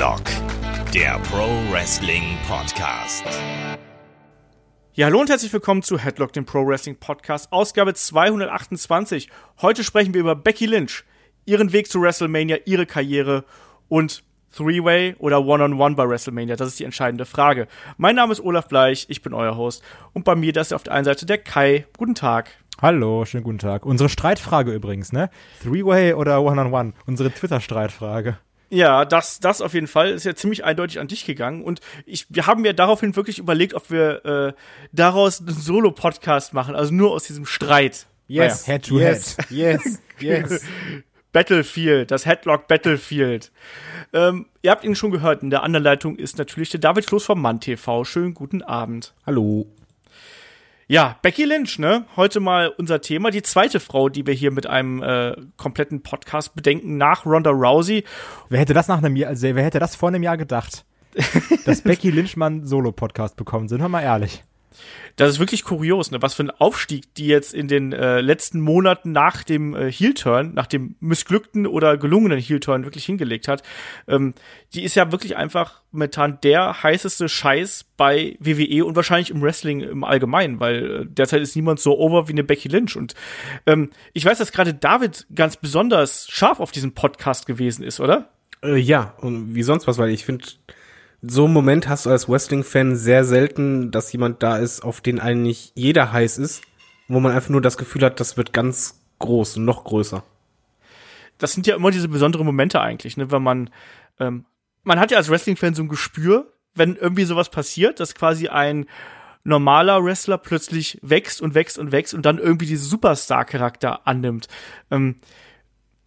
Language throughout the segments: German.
Headlock, der Pro Wrestling Podcast. Ja, hallo und herzlich willkommen zu Headlock, dem Pro Wrestling Podcast, Ausgabe 228. Heute sprechen wir über Becky Lynch, ihren Weg zu WrestleMania, ihre Karriere und Three-Way oder One-on-One -on -One bei WrestleMania? Das ist die entscheidende Frage. Mein Name ist Olaf Bleich, ich bin euer Host und bei mir das ist auf der einen Seite der Kai. Guten Tag. Hallo, schönen guten Tag. Unsere Streitfrage übrigens, ne? Three-Way oder One-on-One? -on -One? Unsere Twitter-Streitfrage. Ja, das, das auf jeden Fall ist ja ziemlich eindeutig an dich gegangen. Und ich, wir haben ja daraufhin wirklich überlegt, ob wir äh, daraus einen Solo-Podcast machen, also nur aus diesem Streit. Yes, naja. head to yes, head. Yes, yes. Battlefield, das Headlock Battlefield. Ähm, ihr habt ihn schon gehört, in der anderen Leitung ist natürlich der David Kloß vom Mann TV. Schönen guten Abend. Hallo. Ja, Becky Lynch, ne? Heute mal unser Thema. Die zweite Frau, die wir hier mit einem äh, kompletten Podcast bedenken, nach Ronda Rousey. Wer hätte das nach einem Jahr, also wer hätte das vor einem Jahr gedacht? dass Becky Lynch mal einen Solo-Podcast bekommen, sind wir mal ehrlich das ist wirklich kurios, ne? was für ein Aufstieg die jetzt in den äh, letzten Monaten nach dem äh, Heel-Turn, nach dem missglückten oder gelungenen Heel-Turn wirklich hingelegt hat. Ähm, die ist ja wirklich einfach momentan der heißeste Scheiß bei WWE und wahrscheinlich im Wrestling im Allgemeinen, weil äh, derzeit ist niemand so over wie eine Becky Lynch. Und ähm, ich weiß, dass gerade David ganz besonders scharf auf diesen Podcast gewesen ist, oder? Äh, ja, und wie sonst was, weil ich finde so einen Moment hast du als Wrestling-Fan sehr selten, dass jemand da ist, auf den eigentlich jeder heiß ist, wo man einfach nur das Gefühl hat, das wird ganz groß und noch größer. Das sind ja immer diese besonderen Momente eigentlich, ne, wenn man, ähm, man hat ja als Wrestling-Fan so ein Gespür, wenn irgendwie sowas passiert, dass quasi ein normaler Wrestler plötzlich wächst und wächst und wächst und dann irgendwie diesen Superstar-Charakter annimmt. Ähm,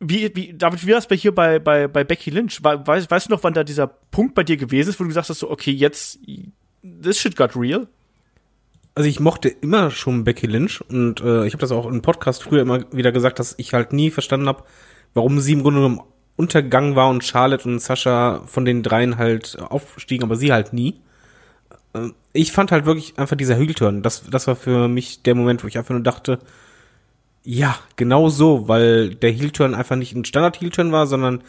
wie, wie, David, wie war das bei hier bei, bei, bei Becky Lynch? Weißt, weißt du noch, wann da dieser Punkt bei dir gewesen ist, wo du gesagt hast, so, okay, jetzt, this shit got real? Also ich mochte immer schon Becky Lynch und äh, ich habe das auch im Podcast früher immer wieder gesagt, dass ich halt nie verstanden habe, warum sie im Grunde genommen Untergang war und Charlotte und Sascha von den dreien halt aufstiegen, aber sie halt nie. Äh, ich fand halt wirklich einfach dieser Hügelturn, das, das war für mich der Moment, wo ich einfach nur dachte, ja, genau so, weil der Heel-Turn einfach nicht ein Standard-Heel-Turn war, sondern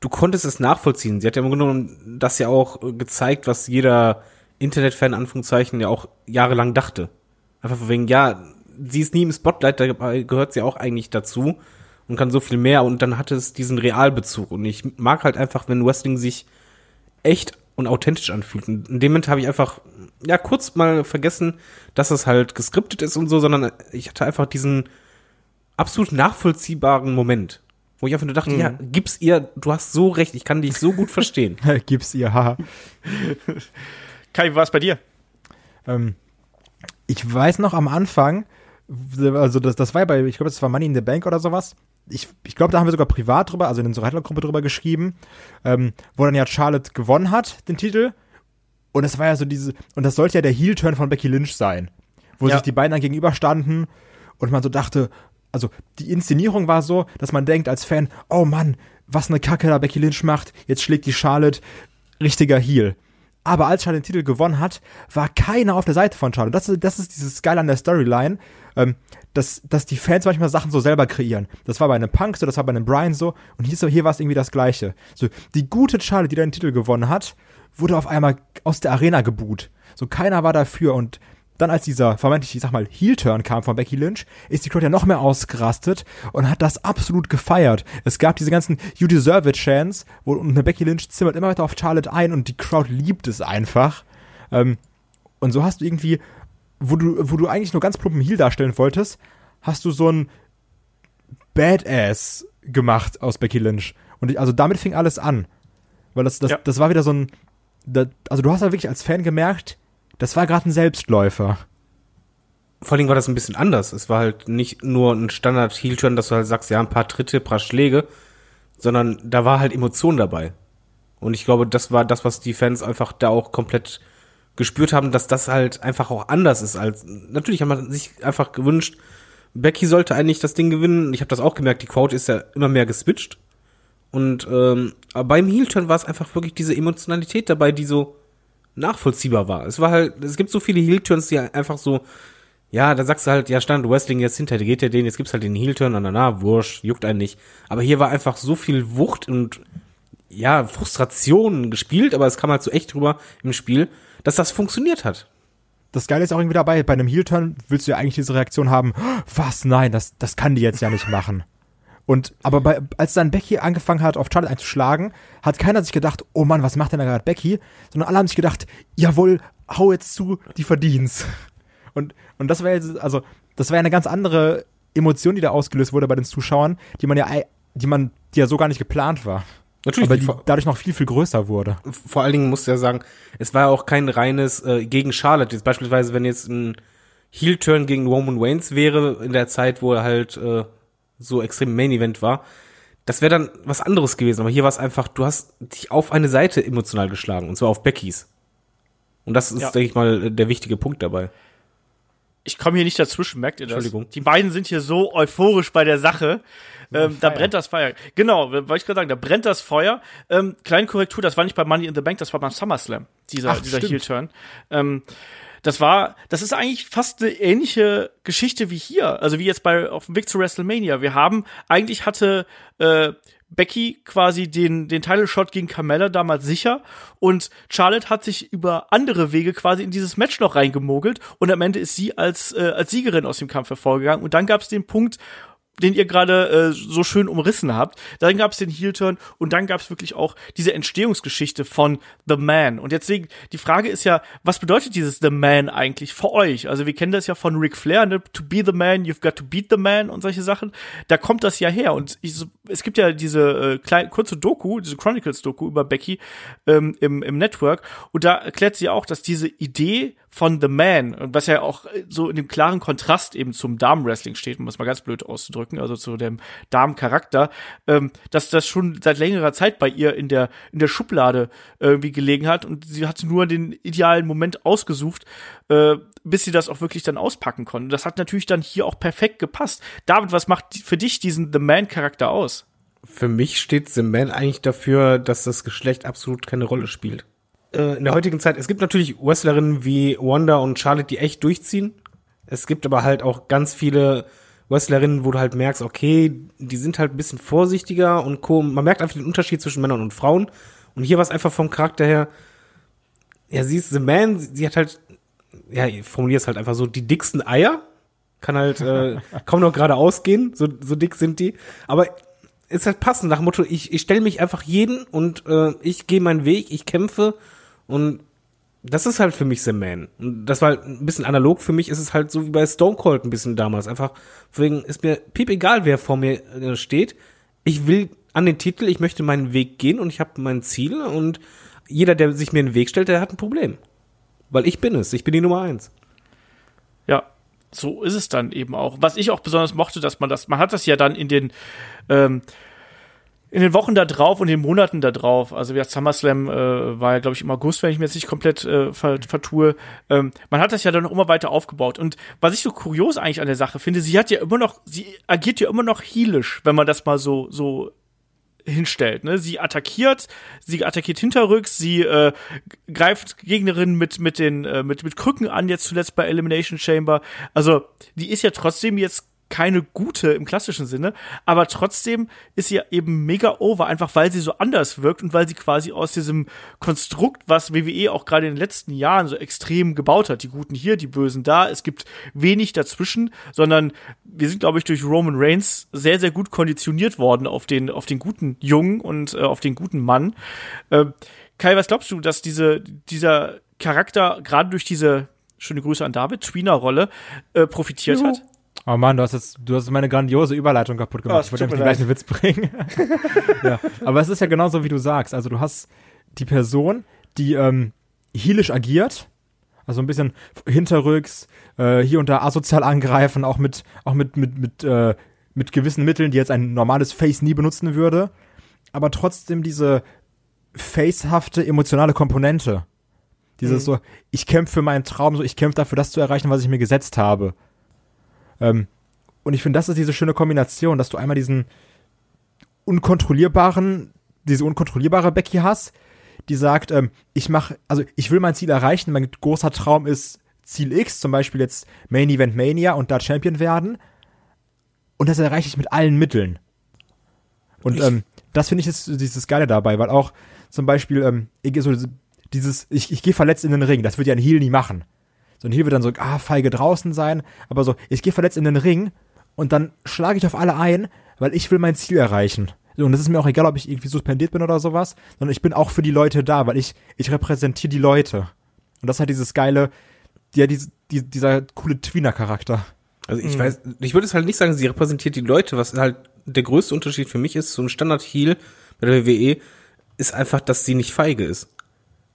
du konntest es nachvollziehen. Sie hat ja im Grunde genommen das ja auch gezeigt, was jeder Internet-Fan, Anführungszeichen, ja auch jahrelang dachte. Einfach von wegen, ja, sie ist nie im Spotlight, da gehört sie auch eigentlich dazu und kann so viel mehr und dann hatte es diesen Realbezug und ich mag halt einfach, wenn Wrestling sich echt und authentisch anfühlt. Und in dem Moment habe ich einfach, ja, kurz mal vergessen, dass es halt geskriptet ist und so, sondern ich hatte einfach diesen absolut nachvollziehbaren Moment. Wo ich einfach nur dachte, mhm. ja, gib's ihr, du hast so recht, ich kann dich so gut verstehen. gib's ihr, haha. Kai, wie war es bei dir? Ähm, ich weiß noch am Anfang, also das, das war ja bei, ich glaube, das war Money in the Bank oder sowas. Ich, ich glaube, da haben wir sogar privat drüber, also in unserer Headlock-Gruppe drüber geschrieben, ähm, wo dann ja Charlotte gewonnen hat, den Titel. Und es war ja so diese, und das sollte ja der Heel-Turn von Becky Lynch sein. Wo ja. sich die beiden dann gegenüberstanden und man so dachte, also die Inszenierung war so, dass man denkt als Fan, oh Mann, was eine Kacke da Becky Lynch macht, jetzt schlägt die Charlotte richtiger Heel. Aber als Charlotte den Titel gewonnen hat, war keiner auf der Seite von Charlotte. Das, das ist dieses Geil an der Storyline, ähm, dass, dass die Fans manchmal Sachen so selber kreieren. Das war bei einem Punk so, das war bei einem Brian so und hier, so, hier war es irgendwie das Gleiche. So, die gute Charlotte, die den Titel gewonnen hat, wurde auf einmal aus der Arena geboot. So, keiner war dafür und dann, als dieser vermeintlich, ich sag mal, Heel-Turn kam von Becky Lynch, ist die Crowd ja noch mehr ausgerastet und hat das absolut gefeiert. Es gab diese ganzen You Deserve It Chants, wo eine Becky Lynch zimmert immer weiter auf Charlotte ein und die Crowd liebt es einfach. Ähm, und so hast du irgendwie, wo du, wo du eigentlich nur ganz plumpen Heel darstellen wolltest, hast du so ein Badass gemacht aus Becky Lynch. Und also damit fing alles an. Weil das, das, ja. das war wieder so ein, das, also du hast halt wirklich als Fan gemerkt, das war gerade ein Selbstläufer. Vor allem war das ein bisschen anders. Es war halt nicht nur ein standard heel turn dass du halt sagst, ja, ein paar Tritte, ein paar Schläge, sondern da war halt Emotion dabei. Und ich glaube, das war das, was die Fans einfach da auch komplett gespürt haben, dass das halt einfach auch anders ist als natürlich haben man sich einfach gewünscht, Becky sollte eigentlich das Ding gewinnen. Ich habe das auch gemerkt, die Quote ist ja immer mehr geswitcht. Und ähm, aber beim Heel-Turn war es einfach wirklich diese Emotionalität dabei, die so nachvollziehbar war. Es war halt, es gibt so viele Heel-Turns, die einfach so, ja, da sagst du halt, ja, stand Wrestling jetzt hinter, geht ja den, jetzt gibt's halt den Heel-Turn und na, wurscht, juckt einen nicht. Aber hier war einfach so viel Wucht und ja, Frustration gespielt, aber es kam halt so echt drüber im Spiel, dass das funktioniert hat. Das Geile ist auch irgendwie dabei, bei einem Heel-Turn willst du ja eigentlich diese Reaktion haben, was, nein, das, das kann die jetzt ja nicht machen. Und, aber bei, als dann Becky angefangen hat, auf Charlotte einzuschlagen, hat keiner sich gedacht, oh Mann, was macht denn da gerade Becky? Sondern alle haben sich gedacht, jawohl, hau jetzt zu, die verdien's. Und, und das war jetzt, also, das war ja eine ganz andere Emotion, die da ausgelöst wurde bei den Zuschauern, die man ja, die man, die ja so gar nicht geplant war. Natürlich, aber die dadurch noch viel, viel größer wurde. Vor allen Dingen musst du ja sagen, es war ja auch kein reines äh, gegen Charlotte. Jetzt beispielsweise, wenn jetzt ein Heel-Turn gegen Roman Reigns wäre, in der Zeit, wo er halt äh, so extrem Main-Event war, das wäre dann was anderes gewesen. Aber hier war es einfach, du hast dich auf eine Seite emotional geschlagen, und zwar auf Beckys. Und das ist, ja. denke ich mal, der wichtige Punkt dabei. Ich komme hier nicht dazwischen, merkt ihr das? Entschuldigung. Die beiden sind hier so euphorisch bei der Sache. Ähm, da brennt das Feuer. Genau, wollte ich gerade sagen, da brennt das Feuer. Ähm, kleine Korrektur, das war nicht bei Money in the Bank, das war beim SummerSlam, dieser, Ach, dieser Heel-Turn. Ähm, das war, das ist eigentlich fast eine ähnliche Geschichte wie hier, also wie jetzt bei auf dem Weg zu WrestleMania. Wir haben, eigentlich hatte äh, Becky quasi den, den Title Shot gegen Carmella damals sicher. Und Charlotte hat sich über andere Wege quasi in dieses Match noch reingemogelt. Und am Ende ist sie als, äh, als Siegerin aus dem Kampf hervorgegangen. Und dann gab es den Punkt, den ihr gerade äh, so schön umrissen habt. Dann gab es den Heel-Turn und dann gab es wirklich auch diese Entstehungsgeschichte von The Man. Und deswegen, die Frage ist ja, was bedeutet dieses The Man eigentlich für euch? Also wir kennen das ja von Ric Flair, ne? To be the man, you've got to beat the man und solche Sachen. Da kommt das ja her. Und ich, es gibt ja diese äh, kleine, kurze Doku, diese Chronicles-Doku über Becky ähm, im, im Network. Und da erklärt sie auch, dass diese Idee von The Man, was ja auch so in dem klaren Kontrast eben zum Damenwrestling steht, um es mal ganz blöd auszudrücken, also zu dem Damencharakter, ähm, dass das schon seit längerer Zeit bei ihr in der, in der Schublade irgendwie gelegen hat und sie hatte nur den idealen Moment ausgesucht, äh, bis sie das auch wirklich dann auspacken konnte. Das hat natürlich dann hier auch perfekt gepasst. David, was macht für dich diesen The Man-Charakter aus? Für mich steht The Man eigentlich dafür, dass das Geschlecht absolut keine Rolle spielt äh, in der heutigen Zeit, es gibt natürlich Wrestlerinnen wie Wanda und Charlotte, die echt durchziehen. Es gibt aber halt auch ganz viele Wrestlerinnen, wo du halt merkst, okay, die sind halt ein bisschen vorsichtiger und co. Man merkt einfach den Unterschied zwischen Männern und Frauen. Und hier war es einfach vom Charakter her, ja, sie ist The Man, sie hat halt, ja, ich formuliere es halt einfach so, die dicksten Eier. Kann halt äh, kaum noch gerade ausgehen, so, so dick sind die. Aber ist halt passend nach dem Motto, ich, ich stelle mich einfach jeden und äh, ich gehe meinen Weg, ich kämpfe und das ist halt für mich The Man. Das war halt ein bisschen analog. Für mich ist es halt so wie bei Stone Cold ein bisschen damals. Einfach, deswegen ist mir piep egal, wer vor mir äh, steht. Ich will an den Titel, ich möchte meinen Weg gehen und ich habe mein Ziel und jeder, der sich mir in den Weg stellt, der hat ein Problem. Weil ich bin es. Ich bin die Nummer eins. Ja, so ist es dann eben auch. Was ich auch besonders mochte, dass man das, man hat das ja dann in den, ähm, in den Wochen da drauf und den Monaten da drauf, also wie SummerSlam äh, war ja, glaube ich, im August, wenn ich mir jetzt nicht komplett äh, vertue, ähm, man hat das ja dann immer weiter aufgebaut. Und was ich so kurios eigentlich an der Sache finde, sie hat ja immer noch, sie agiert ja immer noch heelisch, wenn man das mal so, so hinstellt. Ne? Sie attackiert, sie attackiert hinterrücks, sie äh, greift Gegnerinnen mit mit den äh, mit mit Krücken an jetzt zuletzt bei Elimination Chamber. Also die ist ja trotzdem jetzt keine gute im klassischen Sinne, aber trotzdem ist sie eben mega over, einfach weil sie so anders wirkt und weil sie quasi aus diesem Konstrukt, was WWE auch gerade in den letzten Jahren so extrem gebaut hat, die Guten hier, die Bösen da, es gibt wenig dazwischen, sondern wir sind, glaube ich, durch Roman Reigns sehr, sehr gut konditioniert worden auf den, auf den guten Jungen und äh, auf den guten Mann. Äh, Kai, was glaubst du, dass diese, dieser Charakter gerade durch diese schöne Grüße an David, Tweener-Rolle, äh, profitiert Juhu. hat? Oh Mann, du hast jetzt, du hast meine grandiose Überleitung kaputt gemacht. Oh, ich wollte nämlich den gleichen Witz bringen. ja. Aber es ist ja genauso, wie du sagst. Also du hast die Person, die ähm, heelisch agiert, also ein bisschen hinterrücks, äh, hier und da asozial angreifen, auch mit, auch mit, mit, mit, äh, mit gewissen Mitteln, die jetzt ein normales Face nie benutzen würde. Aber trotzdem diese facehafte emotionale Komponente. Dieses mhm. so, ich kämpfe für meinen Traum, so ich kämpfe dafür, das zu erreichen, was ich mir gesetzt habe. Ähm, und ich finde, das ist diese schöne Kombination, dass du einmal diesen unkontrollierbaren, diese unkontrollierbare Becky hast, die sagt, ähm, ich mache, also ich will mein Ziel erreichen, mein großer Traum ist Ziel X, zum Beispiel jetzt Main Event Mania und da Champion werden. Und das erreiche ich mit allen Mitteln. Und ähm, das finde ich ist dieses Geile dabei, weil auch zum Beispiel, ähm, ich, so dieses, ich, ich gehe verletzt in den Ring, das wird ja ein Heal nie machen. So ein Heal wird dann so, ah, feige draußen sein, aber so, ich gehe verletzt in den Ring und dann schlage ich auf alle ein, weil ich will mein Ziel erreichen. So, und das ist mir auch egal, ob ich irgendwie suspendiert bin oder sowas, sondern ich bin auch für die Leute da, weil ich, ich repräsentiere die Leute. Und das hat dieses geile, ja, diese, die, dieser coole Tweener-Charakter. Also ich weiß, ich würde es halt nicht sagen, sie repräsentiert die Leute, was halt der größte Unterschied für mich ist, so ein Standard-Heal bei der WWE, ist einfach, dass sie nicht feige ist.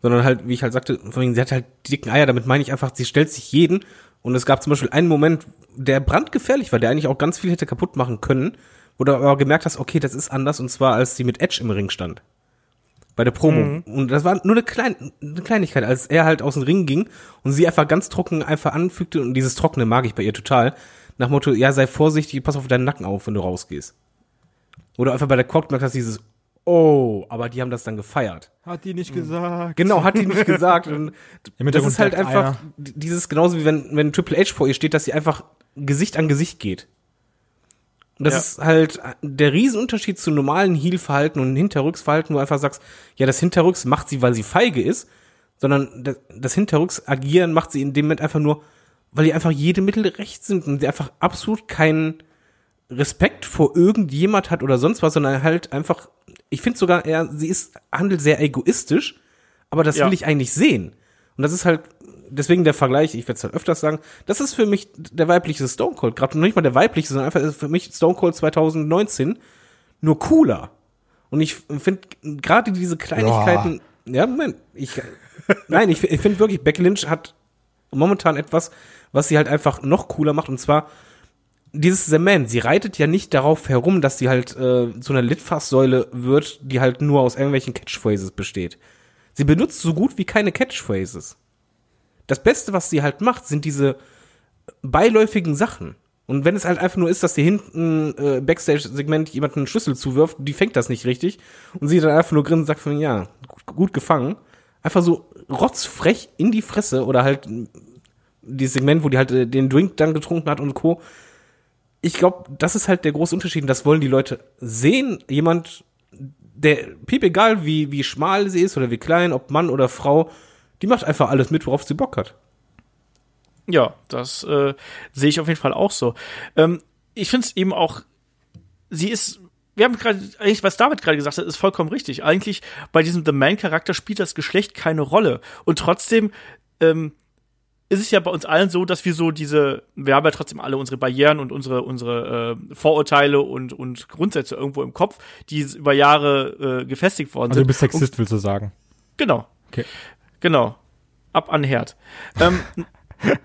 Sondern halt, wie ich halt sagte, von wegen, sie hat halt die dicken Eier, damit meine ich einfach, sie stellt sich jeden. Und es gab zum Beispiel einen Moment, der brandgefährlich war, der eigentlich auch ganz viel hätte kaputt machen können, wo du aber gemerkt hast, okay, das ist anders, und zwar als sie mit Edge im Ring stand. Bei der Promo. Mhm. Und das war nur eine, Klein eine Kleinigkeit, als er halt aus dem Ring ging und sie einfach ganz trocken einfach anfügte, und dieses Trockene mag ich bei ihr total, nach Motto, ja, sei vorsichtig, pass auf deinen Nacken auf, wenn du rausgehst. Oder einfach bei der Cock merkst, dass dieses, oh, aber die haben das dann gefeiert. Hat die nicht gesagt. Genau, hat die nicht gesagt. Und das ist halt einfach einer. dieses genauso wie wenn wenn Triple H vor ihr steht, dass sie einfach Gesicht an Gesicht geht. Und das Ja. ist halt der Riesenunterschied zu normalen Heel-Verhalten und Hinterrücksverhalten, wo du einfach sagst, ja, das Hinterrücks macht sie, weil sie feige ist, sondern das, das Hinterrücks-Agieren macht sie in dem Moment einfach nur, weil die einfach jede Mittel recht sind und sie einfach absolut keinen Respekt vor irgendjemand hat oder sonst was, sondern halt einfach, ich finde sogar eher, sie ist, handelt sehr egoistisch, aber das Ja. will ich eigentlich sehen. Und das ist halt, deswegen der Vergleich, ich werde es halt öfters sagen, das ist für mich der weibliche Stone Cold, gerade noch nicht mal der weibliche, sondern einfach ist für mich Stone Cold 2019 nur cooler. Und ich finde gerade diese Kleinigkeiten, ja, Moment, ich, nein, ich, ich finde wirklich, Becky Lynch hat momentan etwas, was sie halt einfach noch cooler macht, und zwar dieses Man, sie reitet ja nicht darauf herum, dass sie halt äh, zu einer Litfaßsäule wird, die halt nur aus irgendwelchen Catchphrases besteht. Sie benutzt so gut wie keine Catchphrases. Das Beste, was sie halt macht, sind diese beiläufigen Sachen. Und wenn es halt einfach nur ist, dass sie hinten äh, Backstage-Segment jemanden einen Schlüssel zuwirft, die fängt das nicht richtig und sie dann einfach nur grinst und sagt von, ja, gut, gut gefangen. Einfach so rotzfrech in die Fresse oder halt dieses Segment, wo die halt äh, den Drink dann getrunken hat und Co. Ich glaube, das ist halt der große Unterschied und das wollen die Leute sehen. Jemand, der, piep egal wie, wie schmal sie ist oder wie klein, ob Mann oder Frau, die macht einfach alles mit, worauf sie Bock hat. Ja, das äh, sehe ich auf jeden Fall auch so. Ähm, ich finde es eben auch, sie ist, wir haben gerade, eigentlich, was David gerade gesagt hat, ist vollkommen richtig. Eigentlich bei diesem The Man-Charakter spielt das Geschlecht keine Rolle. Und trotzdem ähm, ist es ja bei uns allen so, dass wir so diese, wir haben ja trotzdem alle unsere Barrieren und unsere, unsere äh, Vorurteile und, und Grundsätze irgendwo im Kopf, die über Jahre äh, gefestigt worden Also du sind. bist Sexist, willst du sagen. Genau. Okay. Genau. Ab an Herd. ähm,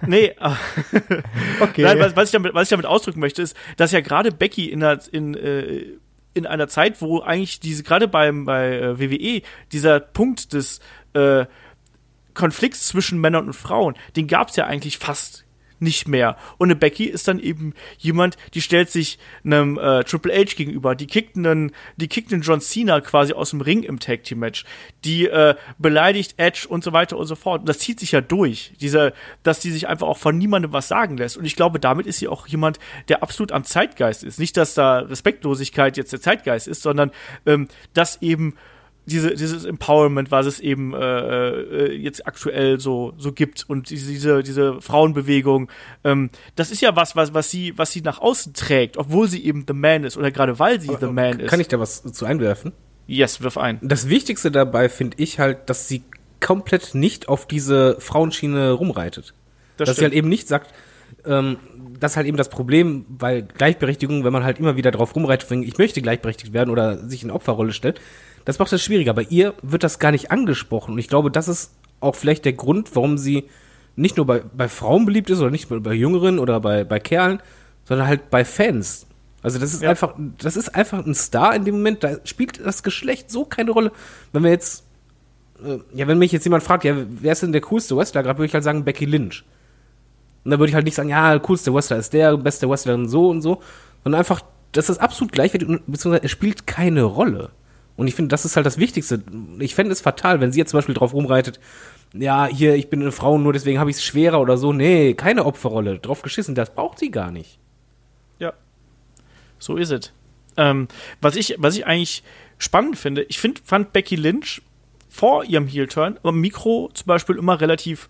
nee, äh, Okay. Nein, was, was, ich damit, was ich damit ausdrücken möchte, ist, dass ja gerade Becky in einer, in, äh, in einer Zeit, wo eigentlich diese, gerade beim, bei äh, WWE, dieser Punkt des äh, Konflikts zwischen Männern und Frauen, den gab's ja eigentlich fast nicht mehr. Und eine Becky ist dann eben jemand, die stellt sich einem äh, Triple H gegenüber, die kickt einen, die kickt einen John Cena quasi aus dem Ring im Tag Team Match, die äh, beleidigt Edge und so weiter und so fort. Und das zieht sich ja durch, diese, dass die sich einfach auch von niemandem was sagen lässt. Und ich glaube, damit ist sie auch jemand, der absolut am Zeitgeist ist. Nicht, dass da Respektlosigkeit jetzt der Zeitgeist ist, sondern ähm, dass eben diese, dieses Empowerment, was es eben äh, äh, jetzt aktuell so, so gibt und diese, diese, Frauenbewegung, ähm, das ist ja was, was, was sie, was sie nach außen trägt, obwohl sie eben The Man ist oder gerade weil sie The Man ist. Kann ich da was zu einwerfen? yes, wirf ein. Das Wichtigste dabei finde ich halt, dass sie komplett nicht auf diese Frauenschiene rumreitet. Das dass sie halt eben nicht sagt, ähm, das ist halt eben das Problem bei Gleichberechtigung, wenn man halt immer wieder drauf rumreitet, ich möchte gleichberechtigt werden oder sich in Opferrolle stellt, das macht das schwieriger. Bei ihr wird das gar nicht angesprochen und ich glaube, das ist auch vielleicht der Grund, warum sie nicht nur bei, bei Frauen beliebt ist oder nicht nur bei Jüngeren oder bei, bei Kerlen, sondern halt bei Fans. Also das ist Ja. einfach, das ist einfach ein Star in dem Moment, da spielt das Geschlecht so keine Rolle. Wenn wir jetzt, äh, ja, wenn mich jetzt jemand fragt, ja, wer ist denn der coolste Wrestler, gerade würde ich halt sagen Becky Lynch. Und da würde ich halt nicht sagen, ja, coolste Wrestler ist der, beste Wrestler und so und so, sondern einfach, das ist absolut gleichwertig, beziehungsweise es spielt keine Rolle. Und ich finde, das ist halt das Wichtigste. Ich fände es fatal, wenn sie jetzt zum Beispiel drauf rumreitet, ja, hier, ich bin eine Frau, nur deswegen habe ich es schwerer oder so. Nee, keine Opferrolle. Drauf geschissen, das braucht sie gar nicht. Ja. So ist es. Ähm, was ich, was ich eigentlich spannend finde, ich find, fand Becky Lynch vor ihrem Heel-Turn am Mikro zum Beispiel immer relativ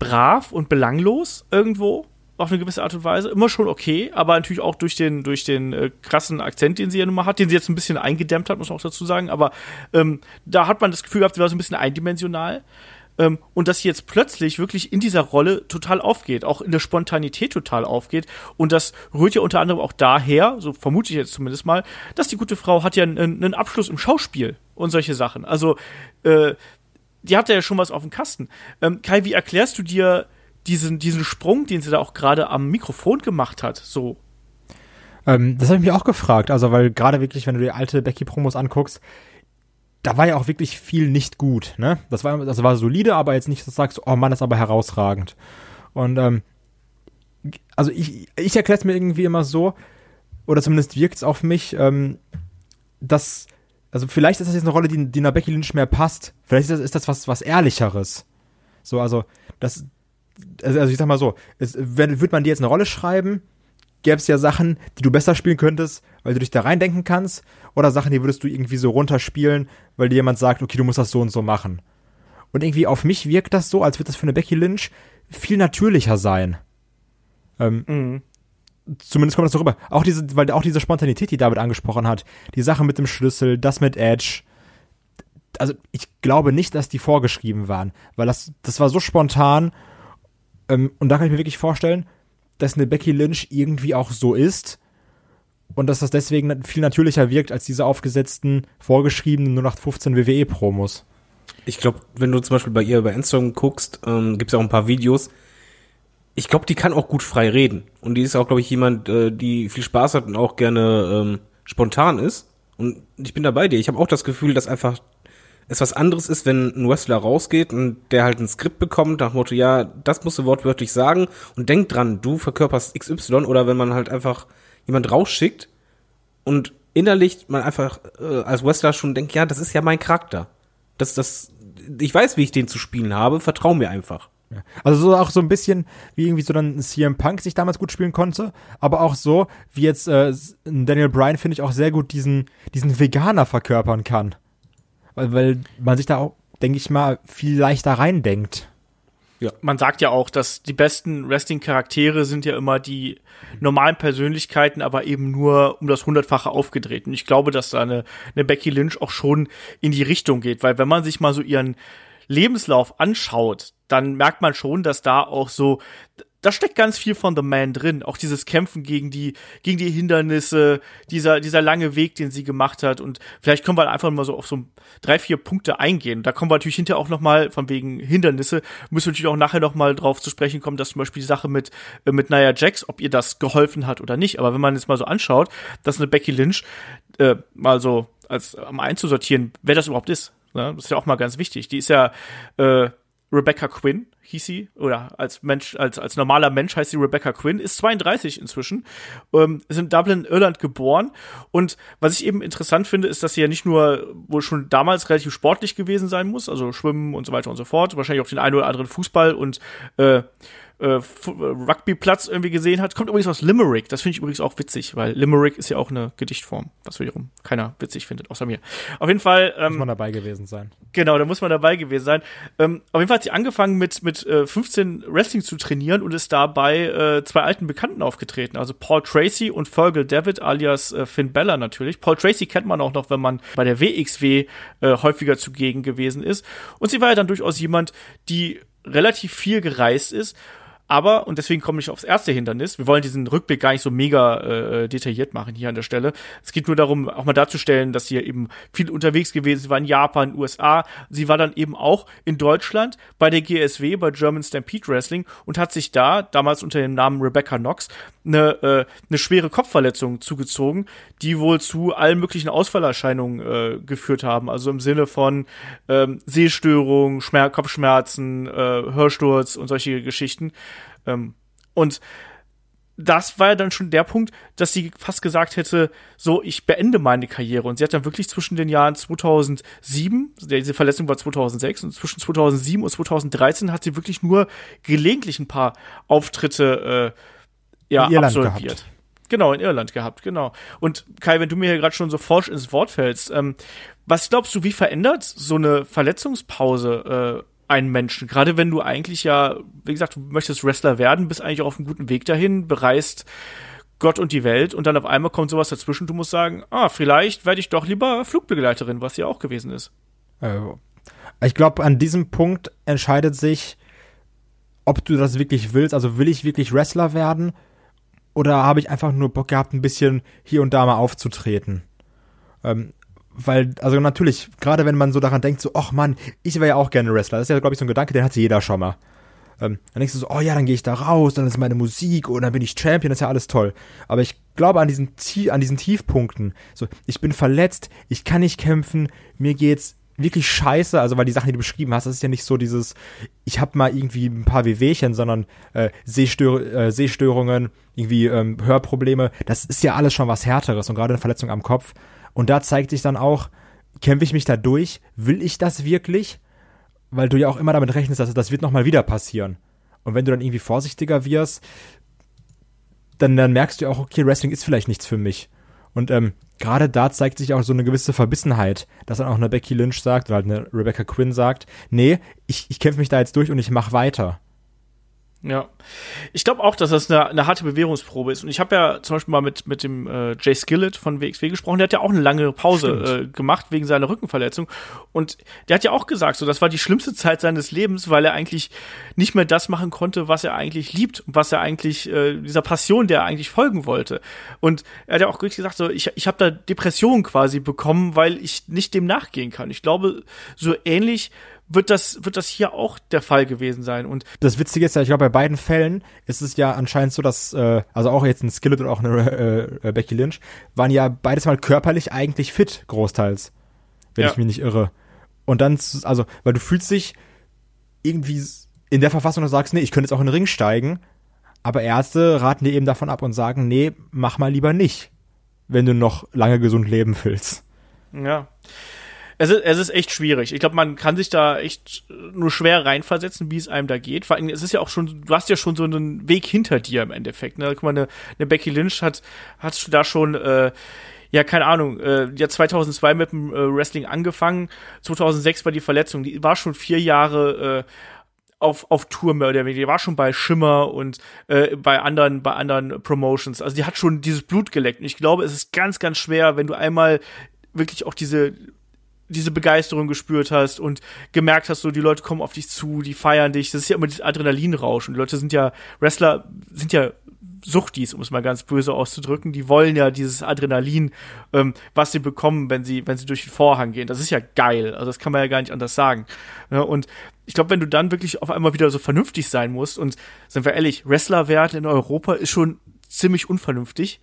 brav und belanglos irgendwo auf eine gewisse Art und Weise. Immer schon okay, aber natürlich auch durch den, durch den äh, krassen Akzent, den sie ja nun mal hat, den sie jetzt ein bisschen eingedämmt hat, muss man auch dazu sagen. Aber ähm, da hat man das Gefühl gehabt, sie war so ein bisschen eindimensional. Ähm, und dass sie jetzt plötzlich wirklich in dieser Rolle total aufgeht, auch in der Spontanität total aufgeht. Und das rührt ja unter anderem auch daher, so vermute ich jetzt zumindest mal, dass die gute Frau hat ja einen, Abschluss im Schauspiel und solche Sachen. Also, äh, die hat ja schon was auf dem Kasten. Ähm, Kai, wie erklärst du dir diesen, diesen Sprung, den sie da auch gerade am Mikrofon gemacht hat, so. Ähm, das habe ich mich auch gefragt. Also, weil gerade wirklich, wenn du die alte Becky-Promos anguckst, da war ja auch wirklich viel nicht gut. Ne? Das war, das war solide, aber jetzt nicht, dass du sagst, oh Mann, das ist aber herausragend. Und ähm, also ich, ich erkläre es mir irgendwie immer so, oder zumindest wirkt es auf mich, ähm, dass, also vielleicht ist das jetzt eine Rolle, die, die einer Becky Lynch mehr passt. Vielleicht ist das, ist das was, was Ehrlicheres. So, also, das, also, also ich sag mal so, es, wenn, würde man dir jetzt eine Rolle schreiben, gäbe es ja Sachen, die du besser spielen könntest, weil du dich da reindenken kannst, oder Sachen, die würdest du irgendwie so runterspielen, weil dir jemand sagt, okay, du musst das so und so machen. Und irgendwie auf mich wirkt das so, als würde das für eine Becky Lynch viel natürlicher sein. Ähm, Mhm. zumindest kommt das so rüber. Auch diese, weil auch diese Spontanität, die David angesprochen hat, die Sache mit dem Schlüssel, das mit Edge. Also ich glaube nicht, dass die vorgeschrieben waren, weil das, das war so spontan. Ähm, und da kann ich mir wirklich vorstellen, dass eine Becky Lynch irgendwie auch so ist und dass das deswegen viel natürlicher wirkt als diese aufgesetzten, vorgeschriebenen 0815 WWE-Promos. Ich glaube, wenn du zum Beispiel bei ihr bei Instagram guckst, ähm, gibt es auch ein paar Videos. Ich glaube, die kann auch gut frei reden. Und die ist auch, glaube ich, jemand, äh, die viel Spaß hat und auch gerne ähm, spontan ist. Und ich bin da bei dir. Ich habe auch das Gefühl, dass einfach es was anderes ist, wenn ein Wrestler rausgeht und der halt ein Skript bekommt, nach Motto, ja, das musst du wortwörtlich sagen und denk dran, du verkörperst XY oder wenn man halt einfach jemand rausschickt und innerlich man einfach äh, als Wrestler schon denkt, ja, das ist ja mein Charakter. Das, das, ich weiß, wie ich den zu spielen habe, vertrau mir einfach. Also so auch so ein bisschen, wie irgendwie so dann CM Punk sich damals gut spielen konnte, aber auch so, wie jetzt äh, Daniel Bryan, finde ich, auch sehr gut diesen, diesen Veganer verkörpern kann. Weil, weil man sich da auch, denke ich mal, viel leichter reindenkt. Man sagt ja auch, dass die besten Wrestling-Charaktere sind ja immer die normalen Persönlichkeiten, aber eben nur um das hundertfache aufgedreht. Und ich glaube, dass da eine, eine Becky Lynch auch schon in die Richtung geht, weil wenn man sich mal so ihren Lebenslauf anschaut, dann merkt man schon, dass da auch so, da steckt ganz viel von The Man drin. Auch dieses Kämpfen gegen die, gegen die Hindernisse, dieser, dieser lange Weg, den sie gemacht hat. Und vielleicht können wir einfach mal so auf so drei, vier Punkte eingehen. Da kommen wir natürlich hinterher auch noch mal von wegen Hindernisse, müssen wir natürlich auch nachher noch mal drauf zu sprechen kommen, dass zum Beispiel die Sache mit, äh, mit Nia Jax, ob ihr das geholfen hat oder nicht. Aber wenn man jetzt mal so anschaut, dass eine Becky Lynch, äh, mal so als am einzusortieren, wer das überhaupt ist. Ne? Das ist ja auch mal ganz wichtig. Die ist ja, äh, Rebecca Quinn hieß sie, oder als Mensch, als, als normaler Mensch heißt sie Rebecca Quinn, ist 32 inzwischen, ähm, ist in Dublin, Irland geboren. Und was ich eben interessant finde, ist, dass sie ja nicht nur wohl schon damals relativ sportlich gewesen sein muss, also Schwimmen und so weiter und so fort, wahrscheinlich auch den einen oder anderen Fußball und äh, äh, äh, Rugbyplatz irgendwie gesehen hat. Kommt übrigens aus Limerick. Das finde ich übrigens auch witzig, weil Limerick ist ja auch eine Gedichtform, was wiederum keiner witzig findet, außer mir. Auf jeden Fall. Ähm, Muss man dabei gewesen sein. Genau, da muss man dabei gewesen sein. Ähm, auf jeden Fall hat sie angefangen mit, mit äh, 15 Wrestling zu trainieren und ist dabei äh, zwei alten Bekannten aufgetreten. Also Paul Tracy und Fergal David alias äh, Finn Bella natürlich. Paul Tracy kennt man auch noch, wenn man bei der WXW äh, häufiger zugegen gewesen ist. Und sie war ja dann durchaus jemand, die relativ viel gereist ist. Aber, und deswegen komme ich aufs erste Hindernis, wir wollen diesen Rückblick gar nicht so mega äh, detailliert machen hier an der Stelle. Es geht nur darum, auch mal darzustellen, dass sie eben viel unterwegs gewesen war in Japan, USA. Sie war dann eben auch in Deutschland bei der GSW, bei German Stampede Wrestling und hat sich da, damals unter dem Namen Rebecca Knox, eine, äh, eine schwere Kopfverletzung zugezogen, die wohl zu allen möglichen Ausfallerscheinungen äh, geführt haben. Also im Sinne von ähm, Sehstörung, Schmer Kopfschmerzen, äh, Hörsturz und solche Geschichten. Ähm, und das war ja dann schon der Punkt, dass sie fast gesagt hätte, so, ich beende meine Karriere. Und sie hat dann wirklich zwischen den Jahren 2007, diese Verletzung war 2006, und zwischen 2007 und 2013 hat sie wirklich nur gelegentlich ein paar Auftritte äh, ja, absolviert. gehabt. Genau, in Irland gehabt, genau. Und Kai, wenn du mir hier gerade schon so forsch ins Wort fällst, ähm, was glaubst du, wie verändert so eine Verletzungspause äh, einen Menschen? Gerade wenn du eigentlich ja, wie gesagt, du möchtest Wrestler werden, bist eigentlich auch auf einem guten Weg dahin, bereist Gott und die Welt und dann auf einmal kommt sowas dazwischen, du musst sagen, ah, vielleicht werde ich doch lieber Flugbegleiterin, was ja auch gewesen ist. Äh, ich glaube, an diesem Punkt entscheidet sich, ob du das wirklich willst. Also will ich wirklich Wrestler werden oder habe ich einfach nur Bock gehabt, ein bisschen hier und da mal aufzutreten? Ähm, weil, also natürlich, gerade wenn man so daran denkt, so, ach Mann, ich wäre ja auch gerne Wrestler. Das ist ja, glaube ich, so ein Gedanke, den hat jeder schon mal. Ähm, dann denkst du so, oh ja, dann gehe ich da raus, dann ist meine Musik und dann bin ich Champion, das ist ja alles toll. Aber ich glaube an diesen, an diesen Tiefpunkten, so, ich bin verletzt, ich kann nicht kämpfen, mir geht's wirklich scheiße, also weil die Sachen, die du beschrieben hast, das ist ja nicht so dieses, ich habe mal irgendwie ein paar Wehwehchen, sondern äh, Sehstör äh, Sehstörungen, irgendwie ähm, Hörprobleme, das ist ja alles schon was Härteres und gerade eine Verletzung am Kopf. Und da zeigt sich dann auch, kämpfe ich mich da durch? Will ich das wirklich? Weil du ja auch immer damit rechnest, dass das wird nochmal wieder passieren. Und wenn du dann irgendwie vorsichtiger wirst, dann, dann merkst du auch, okay, Wrestling ist vielleicht nichts für mich. Und ähm, gerade da zeigt sich auch so eine gewisse Verbissenheit, dass dann auch eine Becky Lynch sagt oder halt eine Rebecca Quinn sagt, nee, ich, ich kämpfe mich da jetzt durch und ich mach weiter. Ja, ich glaube auch, dass das eine, eine harte Bewährungsprobe ist. Und ich habe ja zum Beispiel mal mit, mit dem äh, Jay Skillett von WXW gesprochen. Der hat ja auch eine lange Pause äh, gemacht wegen seiner Rückenverletzung. Und der hat ja auch gesagt, so das war die schlimmste Zeit seines Lebens, weil er eigentlich nicht mehr das machen konnte, was er eigentlich liebt und was er eigentlich äh, dieser Passion, der er eigentlich folgen wollte. Und er hat ja auch wirklich gesagt, so ich, ich habe da Depressionen quasi bekommen, weil ich nicht dem nachgehen kann. Ich glaube, so ähnlich wird das, wird das hier auch der Fall gewesen sein. Und das Witzige ist ja, ich glaube, bei beiden Fällen ist es ja anscheinend so, dass, äh, also auch jetzt ein Skillet und auch eine äh, äh, Becky Lynch, waren ja beides mal körperlich eigentlich fit, großteils. Wenn ja. ich mich nicht irre. Und dann, also, weil du fühlst dich irgendwie in der Verfassung, dass du sagst, nee, ich könnte jetzt auch in den Ring steigen, aber Ärzte raten dir eben davon ab und sagen, nee, mach mal lieber nicht, wenn du noch lange gesund leben willst. Ja es ist, es ist echt schwierig. Ich glaube, man kann sich da echt nur schwer reinversetzen, wie es einem da geht. Vor allem, es ist ja auch schon, du hast ja schon so einen Weg hinter dir im Endeffekt. Ne? Guck mal, eine, eine Becky Lynch hat, hat da schon, äh, ja, keine Ahnung, äh, ja 2002 mit dem äh, Wrestling angefangen, 2006 war die Verletzung, die war schon vier Jahre äh, auf, auf Tour mehr oder weniger. Die war schon bei Schimmer und äh, bei anderen, bei anderen Promotions. Also die hat schon dieses Blut geleckt. Und ich glaube, es ist ganz, ganz schwer, wenn du einmal wirklich auch diese diese Begeisterung gespürt hast und gemerkt hast, so die Leute kommen auf dich zu, die feiern dich. Das ist ja immer dieses Adrenalinrausch. Und die Leute sind ja, Wrestler sind ja Suchtis, um es mal ganz böse auszudrücken. Die wollen ja dieses Adrenalin, ähm, was sie bekommen, wenn sie, wenn sie durch den Vorhang gehen. Das ist ja geil. Also das kann man ja gar nicht anders sagen. Ja, und ich glaube, wenn du dann wirklich auf einmal wieder so vernünftig sein musst und sind wir ehrlich, Wrestler werden in Europa ist schon ziemlich unvernünftig.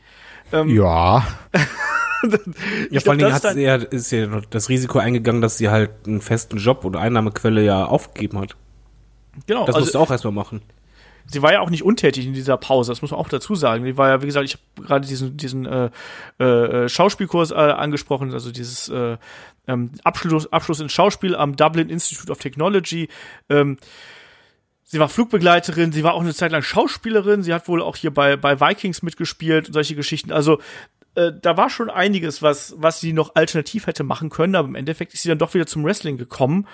Ähm, ja. ja, vor allen Dingen hat sie ja, ist ja das Risiko eingegangen, dass sie halt einen festen Job oder Einnahmequelle ja aufgegeben hat. Genau. Das also, musst du auch erstmal machen. Sie war ja auch nicht untätig in dieser Pause, das muss man auch dazu sagen. Die war ja, wie gesagt, ich habe gerade diesen, diesen äh, äh, Schauspielkurs äh, angesprochen, also dieses äh, ähm, Abschluss, Abschluss in Schauspiel am Dublin Institute of Technology. Ähm, Sie war Flugbegleiterin, sie war auch eine Zeit lang Schauspielerin, sie hat wohl auch hier bei, bei Vikings mitgespielt und solche Geschichten. Also äh, da war schon einiges, was, was sie noch alternativ hätte machen können, aber im Endeffekt ist sie dann doch wieder zum Wrestling gekommen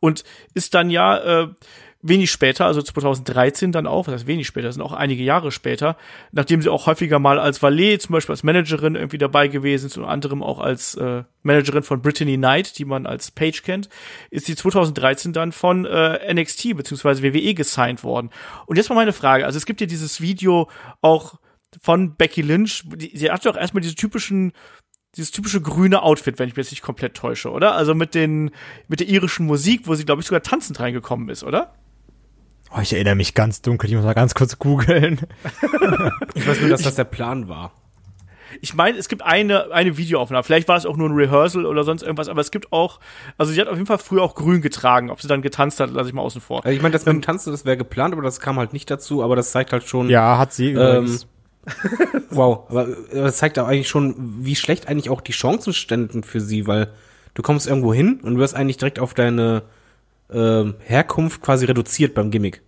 und ist dann ja äh, wenig später, also 2013 dann auch, was heißt wenig später, das sind auch einige Jahre später, nachdem sie auch häufiger mal als Valet, zum Beispiel als Managerin irgendwie dabei gewesen ist, unter anderem auch als äh, Managerin von Brittany Knight, die man als Page kennt, ist sie 2013 dann von äh, NXT bzw. WWE gesigned worden. Und jetzt mal meine Frage, also es gibt ja dieses Video auch von Becky Lynch. Sie hat doch erstmal diese typischen dieses typische grüne Outfit, wenn ich mich jetzt nicht komplett täusche, oder? Also mit den mit der irischen Musik, wo sie glaube ich sogar tanzend reingekommen ist, oder? Oh, ich erinnere mich ganz dunkel, ich muss mal ganz kurz googeln. ich weiß nur, dass das der Plan war. Ich meine, es gibt eine, eine Videoaufnahme. Vielleicht war es auch nur ein Rehearsal oder sonst irgendwas, aber es gibt auch, also sie hat auf jeden Fall früher auch grün getragen. Ob sie dann getanzt hat, lasse ich mal außen vor. Also ich meine, das mit dem Tanzen, das wäre geplant, aber das kam halt nicht dazu, aber das zeigt halt schon. Ja, hat sie übrigens. Ähm, wow, aber das zeigt auch eigentlich schon, wie schlecht eigentlich auch die Chancen ständen für sie, weil du kommst irgendwo hin und wirst eigentlich direkt auf deine äh, Herkunft quasi reduziert beim Gimmick.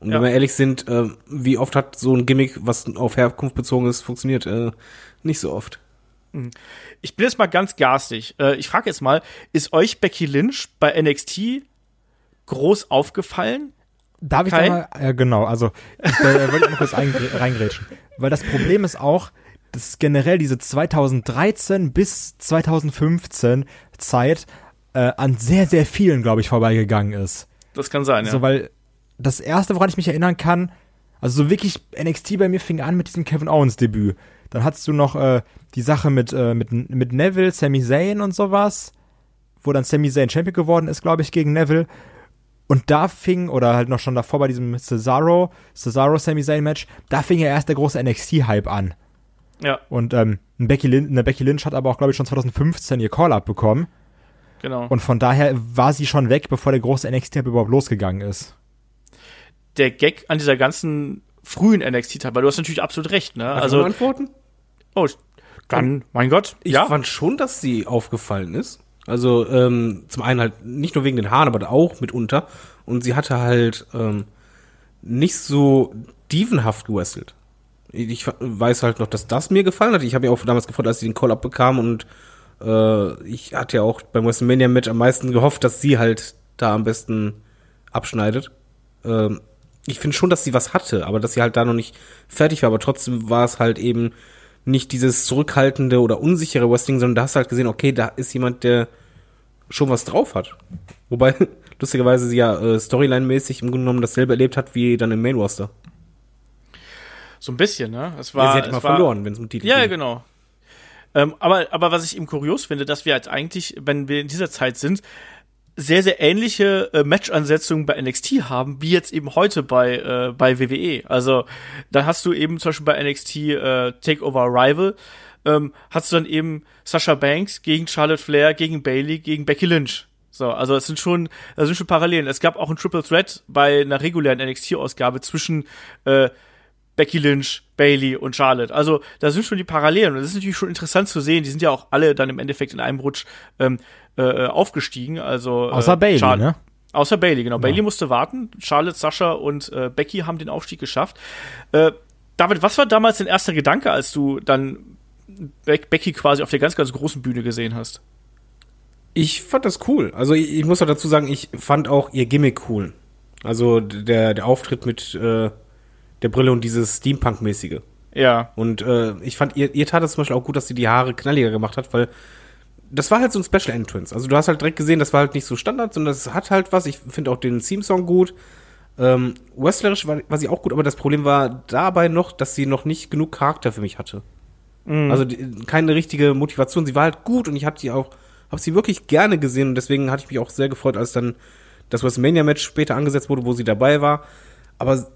Und Ja. wenn wir ehrlich sind, äh, wie oft hat so ein Gimmick, was auf Herkunft bezogen ist, funktioniert? Äh, nicht so oft. Ich bin jetzt mal ganz garstig. Äh, ich frage jetzt mal, ist euch Becky Lynch bei NXT groß aufgefallen? Darf ich da mal, äh, genau, also ich, da wollte ich mal kurz eingr- reingrätschen. Weil das Problem ist auch, dass generell diese 2013 bis 2015 Zeit äh, an sehr, sehr vielen, glaube ich, vorbeigegangen ist. Das kann sein, ja. So, weil das erste, woran ich mich erinnern kann, also so wirklich NXT bei mir fing an mit diesem Kevin Owens Debüt. Dann hattest du noch äh, die Sache mit, äh, mit, mit Neville, Sami Zayn und sowas, wo dann Sami Zayn Champion geworden ist, glaube ich, gegen Neville. Und da fing, oder halt noch schon davor bei diesem Cesaro, Cesaro Sami Zayn Match, da fing ja erst der große NXT-Hype an. ja, Und ähm, eine Becky, Lynch, eine Becky Lynch hat aber auch, glaube ich, schon 2015 ihr Call-Up bekommen. genau. Und von daher war sie schon weg, bevor der große NXT-Hype überhaupt losgegangen ist. der Gag an dieser ganzen frühen NXT-Zeit, weil du hast natürlich absolut recht, ne? Also, mal antworten? oh, dann, mein Gott, Ich ja. fand schon, dass sie aufgefallen ist. Also ähm, zum einen halt nicht nur wegen den Haaren, aber auch mitunter. Und sie hatte halt ähm, nicht so dievenhaft gewesselt. Ich weiß halt noch, dass das mir gefallen hat. Ich habe ja auch damals gefreut, als sie den Call-Up bekam und äh, ich hatte ja auch beim WrestleMania-Match am meisten gehofft, dass sie halt da am besten abschneidet. Ähm, ich finde schon, dass sie was hatte, aber dass sie halt da noch nicht fertig war. Aber trotzdem war es halt eben nicht dieses zurückhaltende oder unsichere Wrestling, sondern da hast du halt gesehen, okay, da ist jemand, der schon was drauf hat. Wobei, lustigerweise sie ja äh, Storyline-mäßig im Grunde genommen dasselbe erlebt hat wie dann im Main Roster. So ein bisschen, ne? Es Ja, war, sie hat immer war, verloren, wenn es um Titel Ja, ging. genau. Ähm, aber, aber was ich eben kurios finde, dass wir jetzt eigentlich, wenn wir in dieser Zeit sind, sehr, sehr ähnliche äh, Match-Ansetzungen bei NXT haben, wie jetzt eben heute bei, äh, bei WWE. Also, dann hast du eben zum Beispiel bei NXT äh, Takeover Rival, ähm, hast du dann eben Sasha Banks gegen Charlotte Flair, gegen Bailey, gegen Becky Lynch. So, also es sind schon, das sind schon Parallelen. Es gab auch ein Triple Threat bei einer regulären NXT-Ausgabe zwischen äh, Becky Lynch, Bailey und Charlotte. Also da sind schon die Parallelen und das ist natürlich schon interessant zu sehen. Die sind ja auch alle dann im Endeffekt in einem Rutsch ähm, äh, aufgestiegen. Also Außer äh, Bailey, Char- ne? Außer Bailey, genau. Bailey musste warten. Charlotte, Sascha und äh, Becky haben den Aufstieg geschafft. Äh, David, was war damals dein erster Gedanke, als du dann Be Becky quasi auf der ganz, ganz großen Bühne gesehen hast? Ich fand das cool. Also ich, ich muss auch dazu sagen, ich fand auch ihr Gimmick cool. Also der, der Auftritt mit äh, der Brille und dieses Steampunk-mäßige. Ja. Und äh, ich fand, ihr, ihr tat es zum Beispiel auch gut, dass sie die Haare knalliger gemacht hat, weil das war halt so ein Special Entrance. Also du hast halt direkt gesehen, das war halt nicht so Standard, sondern das hat halt was. Ich finde auch den Theme-Song gut. Ähm, wrestlerisch war, war sie auch gut, aber das Problem war dabei noch, dass sie noch nicht genug Charakter für mich hatte. Also die, keine richtige Motivation. Sie war halt gut und ich habe sie auch, habe sie wirklich gerne gesehen und deswegen hatte ich mich auch sehr gefreut, als dann das WrestleMania-Match später angesetzt wurde, wo sie dabei war. Aber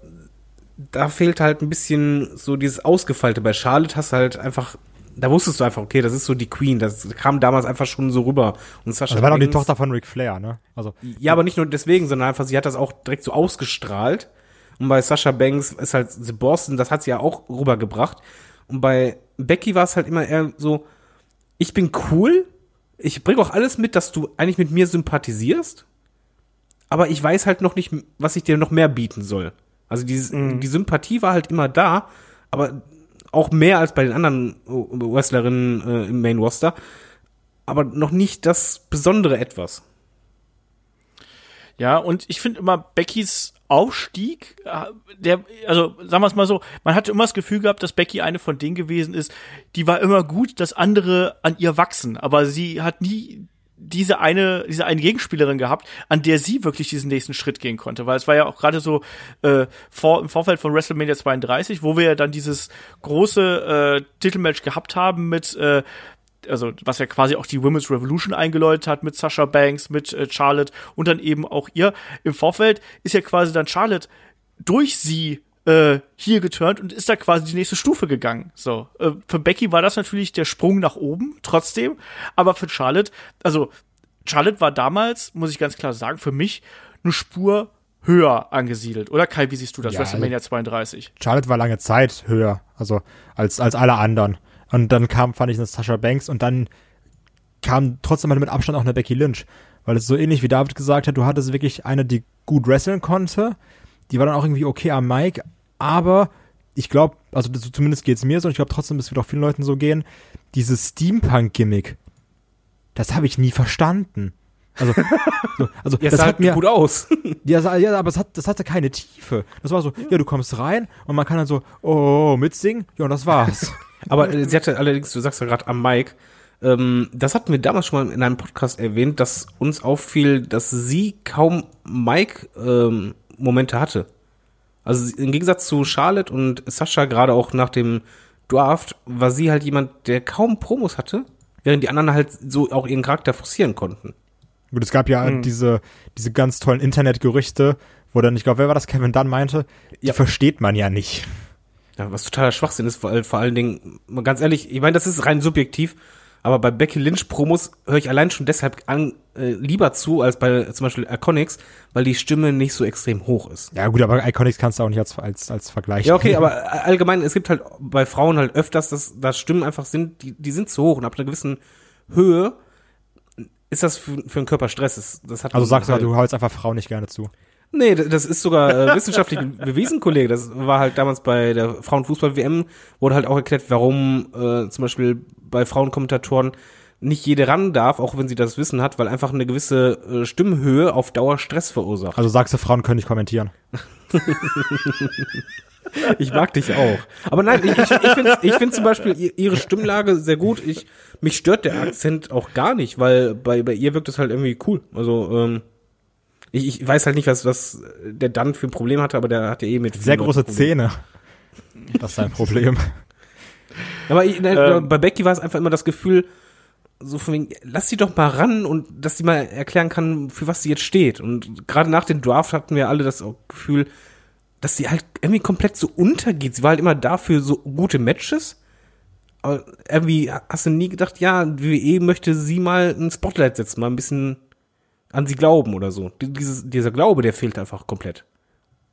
da fehlt halt ein bisschen so dieses Ausgefeilte. Bei Charlotte hast du halt einfach, da wusstest du einfach, okay, das ist so die Queen. Das kam damals einfach schon so rüber. Und Sascha Das war doch die Tochter von Ric Flair, ne? Also, ja, aber nicht nur deswegen, sondern einfach, sie hat das auch direkt so ausgestrahlt. Und bei Sasha Banks ist halt The Boston, das hat sie ja auch rübergebracht. Und bei Becky war es halt immer eher so, ich bin cool, ich bringe auch alles mit, dass du eigentlich mit mir sympathisierst, aber ich weiß halt noch nicht, was ich dir noch mehr bieten soll. Also dieses, die Sympathie war halt immer da, aber auch mehr als bei den anderen äh, Wrestlerinnen äh, im Main Roster, aber noch nicht das besondere etwas. Ja, und ich finde immer Beckys Aufstieg, äh, der, also sagen wir es mal so, man hatte immer das Gefühl gehabt, dass Becky eine von denen gewesen ist, die war immer gut, dass andere an ihr wachsen, aber sie hat nie diese eine, diese eine Gegenspielerin gehabt, an der sie wirklich diesen nächsten Schritt gehen konnte, weil es war ja auch gerade so äh, vor, im Vorfeld von WrestleMania 32, wo wir ja dann dieses große äh, Titelmatch gehabt haben mit äh, also was ja quasi auch die Women's Revolution eingeläutet hat mit Sasha Banks, mit äh, Charlotte und dann eben auch ihr. Im Vorfeld ist ja quasi dann Charlotte durch sie äh, hier geturnt und ist da quasi die nächste Stufe gegangen. So, äh, für Becky war das natürlich der Sprung nach oben, trotzdem, aber für Charlotte, also Charlotte war damals, muss ich ganz klar sagen, für mich eine Spur höher angesiedelt. Oder Kai, wie siehst du das? Ja, WrestleMania 32. Charlotte war lange Zeit höher, also als, als alle anderen. Und dann kam, fand ich, eine Sasha Banks und dann kam trotzdem mit Abstand auch eine Becky Lynch. Weil es so ähnlich wie David gesagt hat, du hattest wirklich eine, die gut wresteln konnte, die war dann auch irgendwie okay am Mic, aber ich glaube, also das, zumindest geht's mir so und ich glaube trotzdem, es wird auch vielen Leuten so gehen, dieses Steampunk-Gimmick, das habe ich nie verstanden. Also, so, also Ja, es das sah hat mir, gut aus. ja, ja, aber es hat, das hatte keine Tiefe. Das war so, ja, du kommst rein und man kann dann so, oh, mitsingen, ja, und das war's. Aber äh, sie hatte allerdings, du sagst ja gerade am Mic, ähm, das hatten wir damals schon mal in einem Podcast erwähnt, dass uns auffiel, dass sie kaum Mic-Momente hatte. Also im Gegensatz zu Charlotte und Sascha, gerade auch nach dem Draft, war sie halt jemand, der kaum Promos hatte, während die anderen halt so auch ihren Charakter forcieren konnten. Gut, es gab ja diese, diese ganz tollen Internetgerüchte, wo dann, ich glaube, wer war das, Kevin Dunn meinte, die Ja. versteht man ja nicht. Ja, was totaler Schwachsinn ist, weil vor allen Dingen, mal ganz ehrlich, ich meine, das ist rein subjektiv, aber bei Becky Lynch Promos höre ich allein schon deshalb an, äh, lieber zu als bei zum Beispiel Iconics, weil die Stimme nicht so extrem hoch ist. Ja gut, aber Iconics kannst du auch nicht als, als, als Vergleich Ja, okay, aber allgemein, es gibt halt bei Frauen halt öfters, dass, dass Stimmen einfach sind, die, die sind zu hoch und ab einer gewissen Höhe ist das für, für den Körper Stress. Das, das hat Also sagst du, halt, du hältst einfach Frauen nicht gerne zu. Nee, das ist sogar äh, wissenschaftlich bewiesen, Kollege. Das war halt damals bei der Frauenfußball-WM, wurde halt auch erklärt, warum äh, zum Beispiel bei Frauenkommentatoren nicht jede ran darf, auch wenn sie das Wissen hat, weil einfach eine gewisse äh, Stimmhöhe auf Dauer Stress verursacht. Also sagst du, Frauen können nicht kommentieren. Ich mag dich auch. Aber nein, ich, ich, ich finde ich find zum Beispiel ihr- ihre Stimmlage sehr gut. Ich, mich stört der Akzent auch gar nicht, weil bei, bei ihr wirkt es halt irgendwie cool. Also, ähm, ich, ich weiß halt nicht, was, was der dann für ein Problem hatte, aber der hatte eh mit Sehr große. Zähne. Das ist ein Problem. Aber ich, Ähm. bei Becky war es einfach immer das Gefühl, so von wegen, lass sie doch mal ran und dass sie mal erklären kann, für was sie jetzt steht. Und gerade nach dem Draft hatten wir alle das Gefühl, dass sie halt irgendwie komplett so untergeht. Sie war halt immer da für so gute Matches. Aber irgendwie hast du nie gedacht, ja, WWE möchte sie mal ein Spotlight setzen, mal ein bisschen an sie glauben oder so. Dieses, dieser Glaube, der fehlt einfach komplett.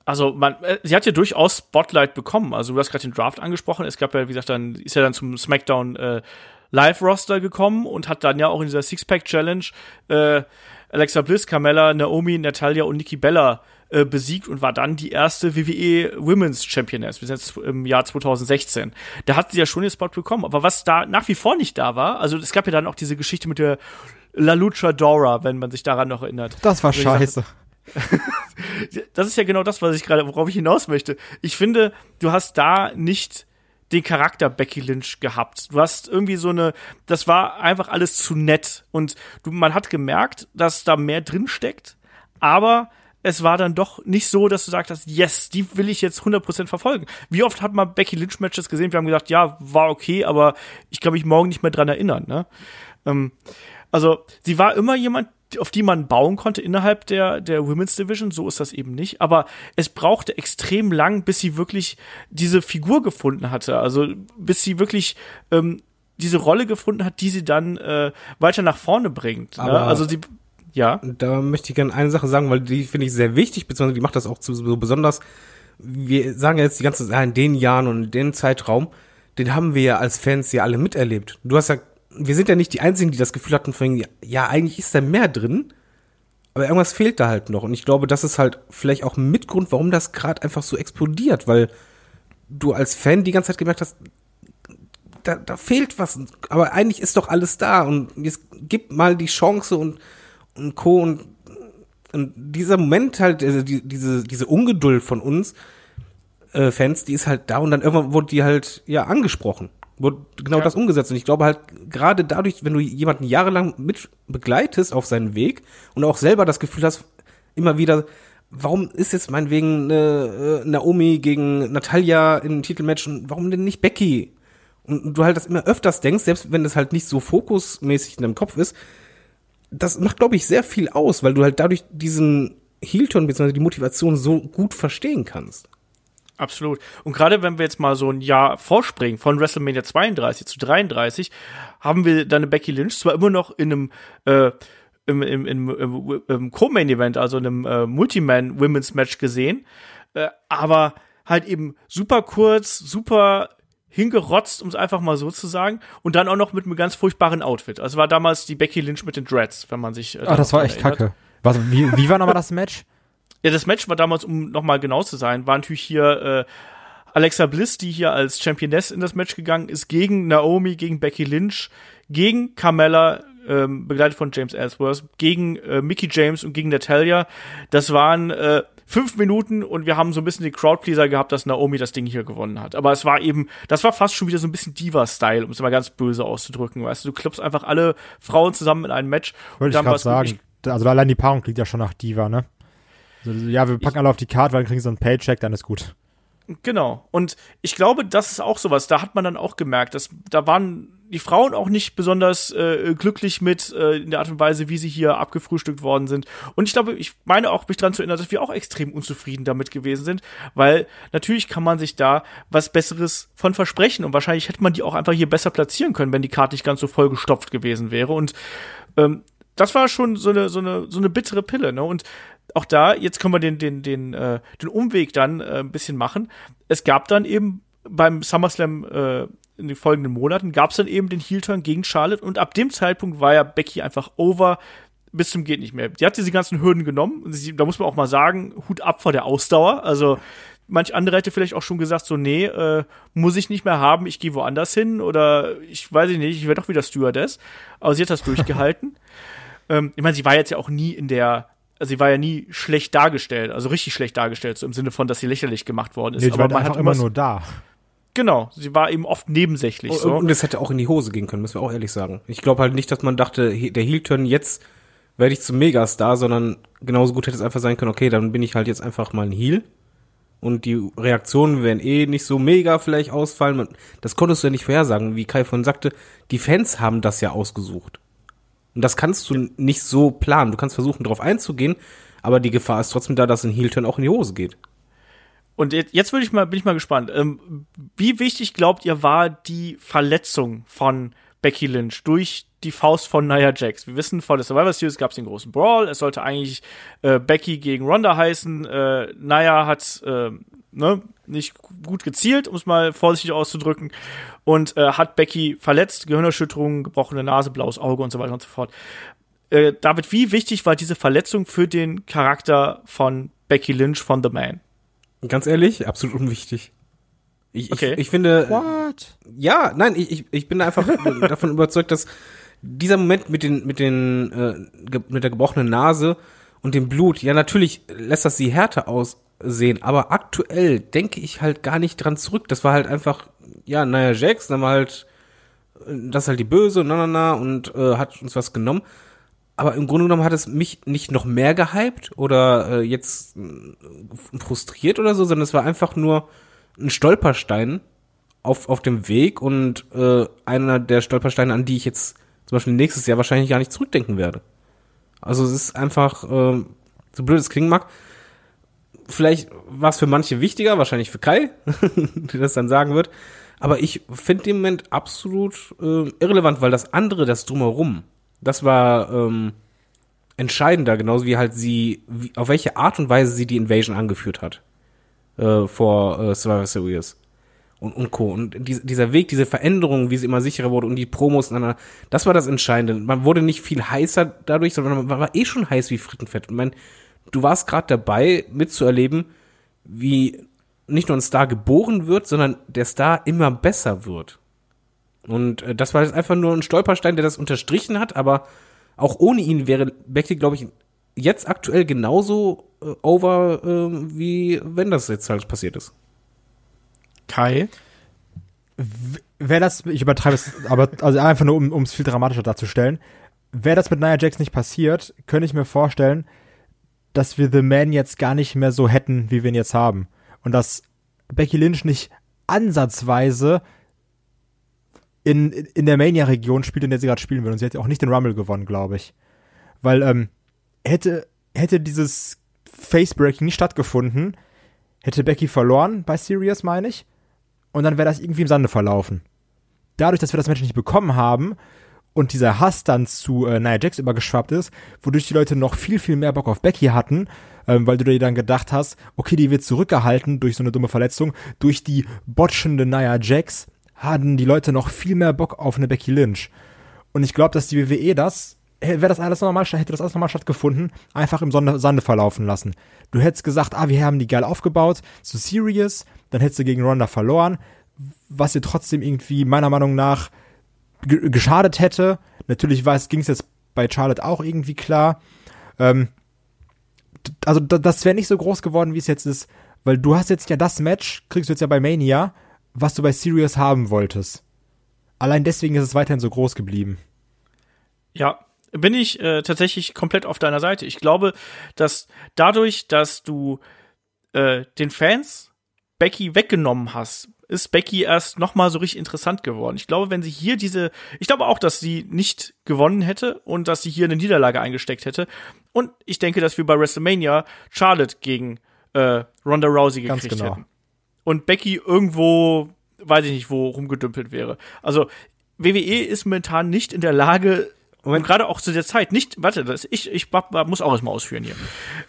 Also man, äh, sie hat ja durchaus Spotlight bekommen. Also du hast gerade den Draft angesprochen. Es gab ja, wie gesagt, dann ist ja dann zum SmackDown äh, Live Roster gekommen und hat dann ja auch in dieser Six-Pack Challenge äh, Alexa Bliss, Carmella, Naomi, Natalia und Nikki Bella äh, besiegt und war dann die erste WWE Women's Championess. Wir sind jetzt im Jahr 2016. Da hat sie ja schon den Spot bekommen. Aber was da nach wie vor nicht da war, also es gab ja dann auch diese Geschichte mit der La Luchadora, wenn man sich daran noch erinnert. Das war scheiße. das ist ja genau das, was ich gerade, worauf ich hinaus möchte. Ich finde, du hast da nicht den Charakter Becky Lynch gehabt. Du hast irgendwie so eine, das war einfach alles zu nett und du, man hat gemerkt, dass da mehr drin steckt, aber es war dann doch nicht so, dass du sagst, hast, yes, die will ich jetzt 100% verfolgen. Wie oft hat man Becky Lynch Matches gesehen? Wir haben gesagt, ja, war okay, aber ich kann mich morgen nicht mehr dran erinnern, ne? Ähm, also, sie war immer jemand, auf die man bauen konnte innerhalb der, der Women's Division. So ist das eben nicht. Aber es brauchte extrem lang, bis sie wirklich diese Figur gefunden hatte. Also, bis sie wirklich ähm, diese Rolle gefunden hat, die sie dann äh, weiter nach vorne bringt. Ne? Aber- Also, sie, ja. Da möchte ich gerne eine Sache sagen, weil die finde ich sehr wichtig, beziehungsweise die macht das auch zu, so besonders. Wir sagen ja jetzt die ganze Zeit, in den Jahren und in den Zeitraum, den haben wir ja als Fans ja alle miterlebt. Du hast ja, wir sind ja nicht die Einzigen, die das Gefühl hatten, von ja, eigentlich ist da mehr drin, aber irgendwas fehlt da halt noch. Und ich glaube, das ist halt vielleicht auch ein Mitgrund, warum das gerade einfach so explodiert, weil du als Fan die ganze Zeit gemerkt hast, da, da fehlt was, aber eigentlich ist doch alles da und jetzt gib mal die Chance und, und Co. und, und dieser Moment halt, also die, diese, diese Ungeduld von uns äh, Fans, die ist halt da und dann irgendwann wurde die halt ja angesprochen. Wurde genau Ja. das umgesetzt. Und ich glaube halt, gerade dadurch, wenn du jemanden jahrelang mit begleitest auf seinen Weg und auch selber das Gefühl hast, immer wieder, warum ist jetzt meinetwegen eine, äh, Naomi gegen Natalia in Titelmatch und warum denn nicht Becky? Und du halt das immer öfters denkst, selbst wenn das halt nicht so fokusmäßig in deinem Kopf ist, das macht, glaube ich, sehr viel aus, weil du halt dadurch diesen Heel-Turn bzw. die Motivation so gut verstehen kannst. Absolut. Und gerade wenn wir jetzt mal so ein Jahr vorspringen, von WrestleMania 32 zu 33, haben wir dann eine Becky Lynch zwar immer noch in einem äh, im, im, im, im, im Co-Main-Event, also in einem äh, Multiman-Women's-Match gesehen, äh, aber halt eben super kurz, super hingerotzt, um es einfach mal so zu sagen, und dann auch noch mit einem ganz furchtbaren Outfit. Also war damals die Becky Lynch mit den Dreads, wenn man sich. Äh, Ah, das war echt erinnert. kacke. Was, wie, wie war nochmal das Match? Ja, das Match war damals, um nochmal genau zu sein, war natürlich hier äh, Alexa Bliss, die hier als Championess in das Match gegangen ist, gegen Naomi, gegen Becky Lynch, gegen Carmella, ähm, begleitet von James Ellsworth, gegen äh, Mickey James und gegen Natalia. Das waren äh, fünf Minuten und wir haben so ein bisschen den Crowdpleaser gehabt, dass Naomi das Ding hier gewonnen hat. Aber es war eben, das war fast schon wieder so ein bisschen Diva-Style, um es mal ganz böse auszudrücken. Weißt du, du klippst einfach alle Frauen zusammen in einem Match. Wollte ich gerade sagen. Also allein die Paarung klingt ja schon nach Diva, ne? Ja, wir packen ich, alle auf die Karte, weil dann kriegen sie so einen Paycheck, dann ist gut. Genau. Und ich glaube, das ist auch sowas. Da hat man dann auch gemerkt, dass da waren die Frauen auch nicht besonders äh, glücklich mit äh, in der Art und Weise, wie sie hier abgefrühstückt worden sind. Und ich glaube, ich meine auch, mich daran zu erinnern, dass wir auch extrem unzufrieden damit gewesen sind, weil natürlich kann man sich da was Besseres von versprechen und wahrscheinlich hätte man die auch einfach hier besser platzieren können, wenn die Karte nicht ganz so voll gestopft gewesen wäre. Und ähm, das war schon so eine so eine so eine bittere Pille, ne? Und auch da, jetzt können wir den, den, den, äh, den Umweg dann äh, ein bisschen machen. Es gab dann eben beim SummerSlam äh, in den folgenden Monaten, gab es dann eben den Heel-Turn gegen Charlotte und ab dem Zeitpunkt war ja Becky einfach over bis zum geht nicht mehr. Die hat diese ganzen Hürden genommen und sie, da muss man auch mal sagen, Hut ab vor der Ausdauer. Also manch andere hätte vielleicht auch schon gesagt, so, nee, äh, muss ich nicht mehr haben, ich gehe woanders hin oder ich weiß nicht, ich werde doch wieder Stewardess. Aber sie hat das durchgehalten. ähm, ich meine, sie war jetzt ja auch nie in der also sie war ja nie schlecht dargestellt, also richtig schlecht dargestellt, so im Sinne von, dass sie lächerlich gemacht worden ist. Nee, aber man hat immer nur da. Genau, sie war eben oft nebensächlich. so. Und es hätte auch in die Hose gehen können, müssen wir auch ehrlich sagen. Ich glaube halt nicht, dass man dachte, der Heel-Turn jetzt werde ich zum Megastar, sondern genauso gut hätte es einfach sein können, okay, dann bin ich halt jetzt einfach mal ein Heel. Und die Reaktionen werden eh nicht so mega vielleicht ausfallen. Das konntest du ja nicht vorhersagen. Wie Kai von sagte, die Fans haben das ja ausgesucht. Und das kannst du ja. nicht so planen. Du kannst versuchen, darauf einzugehen, aber die Gefahr ist trotzdem da, dass ein Heel-Turn auch in die Hose geht. Und jetzt, würde ich mal, bin ich mal gespannt. Ähm, wie wichtig glaubt ihr war die Verletzung von Becky Lynch durch die Faust von Nia Jax? Wir wissen, vor der Survivor Series gab es den großen Brawl. Es sollte eigentlich äh, Becky gegen Ronda heißen. Äh, Nia hat äh, ne, nicht gut gezielt, um es mal vorsichtig auszudrücken, und äh, hat Becky verletzt, Gehirnerschütterung, gebrochene Nase, blaues Auge und so weiter und so fort. Äh, David, wie wichtig war diese Verletzung für den Charakter von Becky Lynch von The Man? Ganz ehrlich, absolut unwichtig. Ich, okay. ich, ich finde. What? Ja, nein, ich, ich bin einfach davon überzeugt, dass dieser Moment mit den, mit den, äh, mit der gebrochenen Nase und dem Blut, ja, natürlich lässt das sie härter aussehen, aber aktuell denke ich halt gar nicht dran zurück. Das war halt einfach, ja, naja, Jax, dann war halt, das ist halt die Böse, na, na, na, und äh, hat uns was genommen aber im Grunde genommen hat es mich nicht noch mehr gehypt oder äh, jetzt äh, frustriert oder so, sondern es war einfach nur ein Stolperstein auf, auf dem Weg und äh, einer der Stolpersteine, an die ich jetzt zum Beispiel nächstes Jahr wahrscheinlich gar nicht zurückdenken werde. Also es ist einfach, äh, so blöd es klingen mag, vielleicht war es für manche wichtiger, wahrscheinlich für Kai, der das dann sagen wird, aber ich finde den Moment absolut äh, irrelevant, weil das andere, das drumherum, das war ähm, entscheidender, genauso wie halt sie, wie, auf welche Art und Weise sie die Invasion angeführt hat äh, vor äh, Survivor Series und, und Co. Und die, dieser Weg, diese Veränderung, wie sie immer sicherer wurde und die Promos, das war das Entscheidende. Man wurde nicht viel heißer dadurch, sondern man war eh schon heiß wie Frittenfett. Ich meine, du warst gerade dabei, mitzuerleben, wie nicht nur ein Star geboren wird, sondern der Star immer besser wird. Und äh, das war jetzt einfach nur ein Stolperstein, der das unterstrichen hat, aber auch ohne ihn wäre Becky, glaube ich, jetzt aktuell genauso äh, over, äh, wie wenn das jetzt halt passiert ist. Kai? Wäre das, ich übertreibe es, aber also einfach nur, um es viel dramatischer darzustellen, wäre das mit Nia Jax nicht passiert, könnte ich mir vorstellen, dass wir The Man jetzt gar nicht mehr so hätten, wie wir ihn jetzt haben. Und dass Becky Lynch nicht ansatzweise in, in der Mania-Region spielt, in der sie gerade spielen will. Und sie hätte auch nicht den Rumble gewonnen, glaube ich. Weil, ähm, hätte, hätte dieses Facebreaking nicht stattgefunden, hätte Becky verloren bei Sirius, meine ich. Und dann wäre das irgendwie im Sande verlaufen. Dadurch, dass wir das Match nicht bekommen haben und dieser Hass dann zu äh, Nia Jax übergeschwappt ist, wodurch die Leute noch viel, viel mehr Bock auf Becky hatten, ähm, weil du dir dann gedacht hast, okay, die wird zurückgehalten durch so eine dumme Verletzung, durch die botschende Nia Jax, hatten die Leute noch viel mehr Bock auf eine Becky Lynch. Und ich glaube, dass die WWE das wäre das alles nochmal, hätte das alles nochmal stattgefunden, einfach im Sande verlaufen lassen. Du hättest gesagt, ah, wir haben die geil aufgebaut, so serious, dann hättest du gegen Ronda verloren, was dir trotzdem irgendwie meiner Meinung nach geschadet hätte. Natürlich ging es jetzt bei Charlotte auch irgendwie klar. Ähm, also das wäre nicht so groß geworden, wie es jetzt ist, weil du hast jetzt ja das Match, kriegst du jetzt ja bei Mania, was du bei Sirius haben wolltest. Allein deswegen ist es weiterhin so groß geblieben. Ja, bin ich äh, tatsächlich komplett auf deiner Seite. Ich glaube, dass dadurch, dass du äh, den Fans Becky weggenommen hast, ist Becky erst noch mal so richtig interessant geworden. Ich glaube, wenn sie hier diese, ich glaube auch, dass sie nicht gewonnen hätte und dass sie hier eine Niederlage eingesteckt hätte. Und ich denke, dass wir bei WrestleMania Charlotte gegen äh, Ronda Rousey gekriegt genau. hätten. Und Becky irgendwo, weiß ich nicht, wo rumgedümpelt wäre. Also WWE ist momentan nicht in der Lage, und gerade auch zu der Zeit nicht, warte, das, ich, ich muss auch erstmal ausführen hier.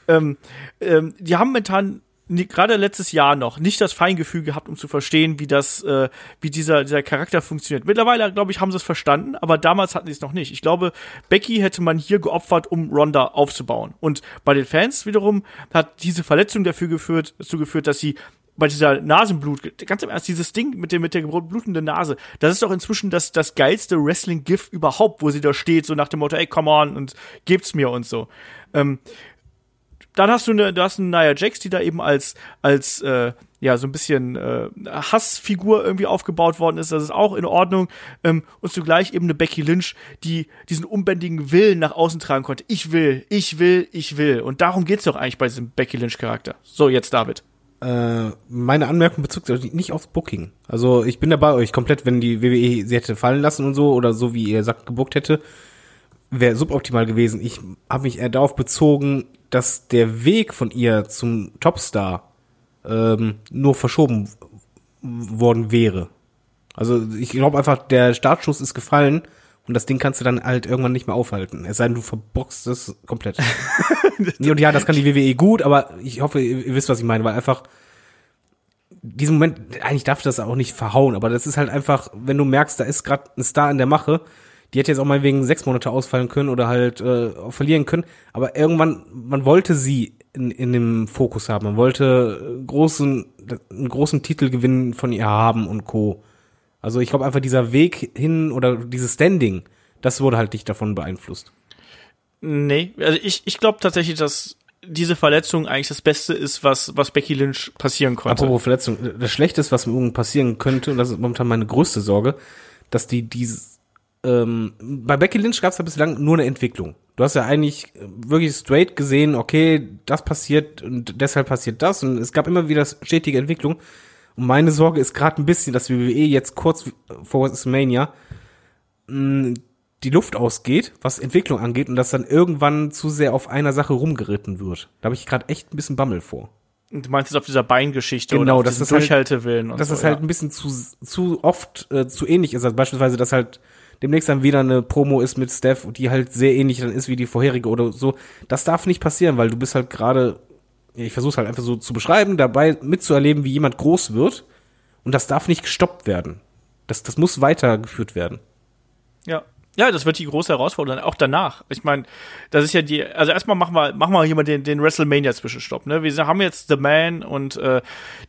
Ähm, ähm, die haben momentan gerade letztes Jahr noch nicht das Feingefühl gehabt, um zu verstehen, wie das, äh, wie dieser dieser Charakter funktioniert. Mittlerweile, glaube ich, haben sie es verstanden, aber damals hatten sie es noch nicht. Ich glaube, Becky hätte man hier geopfert, um Ronda aufzubauen. Und bei den Fans wiederum hat diese Verletzung dafür geführt, dazu geführt, dass sie bei dieser Nasenblut, ganz im Ernst, dieses Ding mit dem, mit der blutenden Nase, das ist doch inzwischen das, das geilste Wrestling-GIF überhaupt, wo sie da steht, so nach dem Motto, ey, come on, und gebt's mir und so. Ähm, dann hast du eine, du hast eine Nia Jax, die da eben als, als, äh, ja, so ein bisschen äh, Hassfigur irgendwie aufgebaut worden ist. Das ist auch in Ordnung. Ähm, und zugleich eben eine Becky Lynch, die diesen unbändigen Willen nach außen tragen konnte. Ich will, ich will, ich will. Und darum geht's doch eigentlich bei diesem Becky Lynch-Charakter. So, jetzt David. Äh, meine Anmerkung bezog sich nicht aufs Booking. Also ich bin da bei euch komplett, wenn die WWE sie hätte fallen lassen und so oder so wie ihr sagt gebuckt hätte, wäre suboptimal gewesen. Ich habe mich eher darauf bezogen, dass der Weg von ihr zum Topstar ähm, nur verschoben worden wäre. Also ich glaube einfach, der Startschuss ist gefallen und das Ding kannst du dann halt irgendwann nicht mehr aufhalten. Es sei denn, du verboxst es komplett. und ja, das kann die WWE gut, aber ich hoffe, ihr wisst, was ich meine, weil einfach diesen Moment, eigentlich darf das auch nicht verhauen, aber das ist halt einfach, wenn du merkst, da ist gerade ein Star in der Mache, die hätte jetzt auch mal wegen sechs Monate ausfallen können oder halt äh, verlieren können. Aber irgendwann, man wollte sie in, in dem Fokus haben. Man wollte großen, einen großen Titelgewinn von ihr haben und Co. Also ich glaube einfach dieser Weg hin oder dieses Standing, das wurde halt nicht davon beeinflusst. Nee, also ich, ich glaube tatsächlich, dass diese Verletzung eigentlich das Beste ist, was, was Becky Lynch passieren konnte. Apropos Verletzung, das Schlechteste, was mir passieren könnte, und das ist momentan meine größte Sorge, dass die dieses ähm, bei Becky Lynch gab es ja bislang nur eine Entwicklung. Du hast ja eigentlich wirklich straight gesehen, okay, das passiert und deshalb passiert das und es gab immer wieder stetige Entwicklung. Und meine Sorge ist gerade ein bisschen, dass WWE jetzt kurz vor WrestleMania mh, die Luft ausgeht, was Entwicklung angeht und dass dann irgendwann zu sehr auf einer Sache rumgeritten wird. Da habe ich gerade echt ein bisschen Bammel vor. Du meinst es auf dieser Beingeschichte genau, oder auf dass das Durchhaltewillen halt, und Dass so, das halt ja. ein bisschen zu, zu oft äh, zu ähnlich ist. Also beispielsweise, dass halt demnächst dann wieder eine Promo ist mit Steph, die halt sehr ähnlich dann ist wie die vorherige oder so. Das darf nicht passieren, weil du bist halt gerade, ich versuche halt einfach so zu beschreiben, dabei mitzuerleben, wie jemand groß wird. Und das darf nicht gestoppt werden. Das, das muss weitergeführt werden. Ja, ja, das wird die große Herausforderung, auch danach. Ich meine, das ist ja die, also erstmal machen wir, machen wir hier mal den, den WrestleMania-Zwischenstopp, ne? Wir haben jetzt The Man und äh,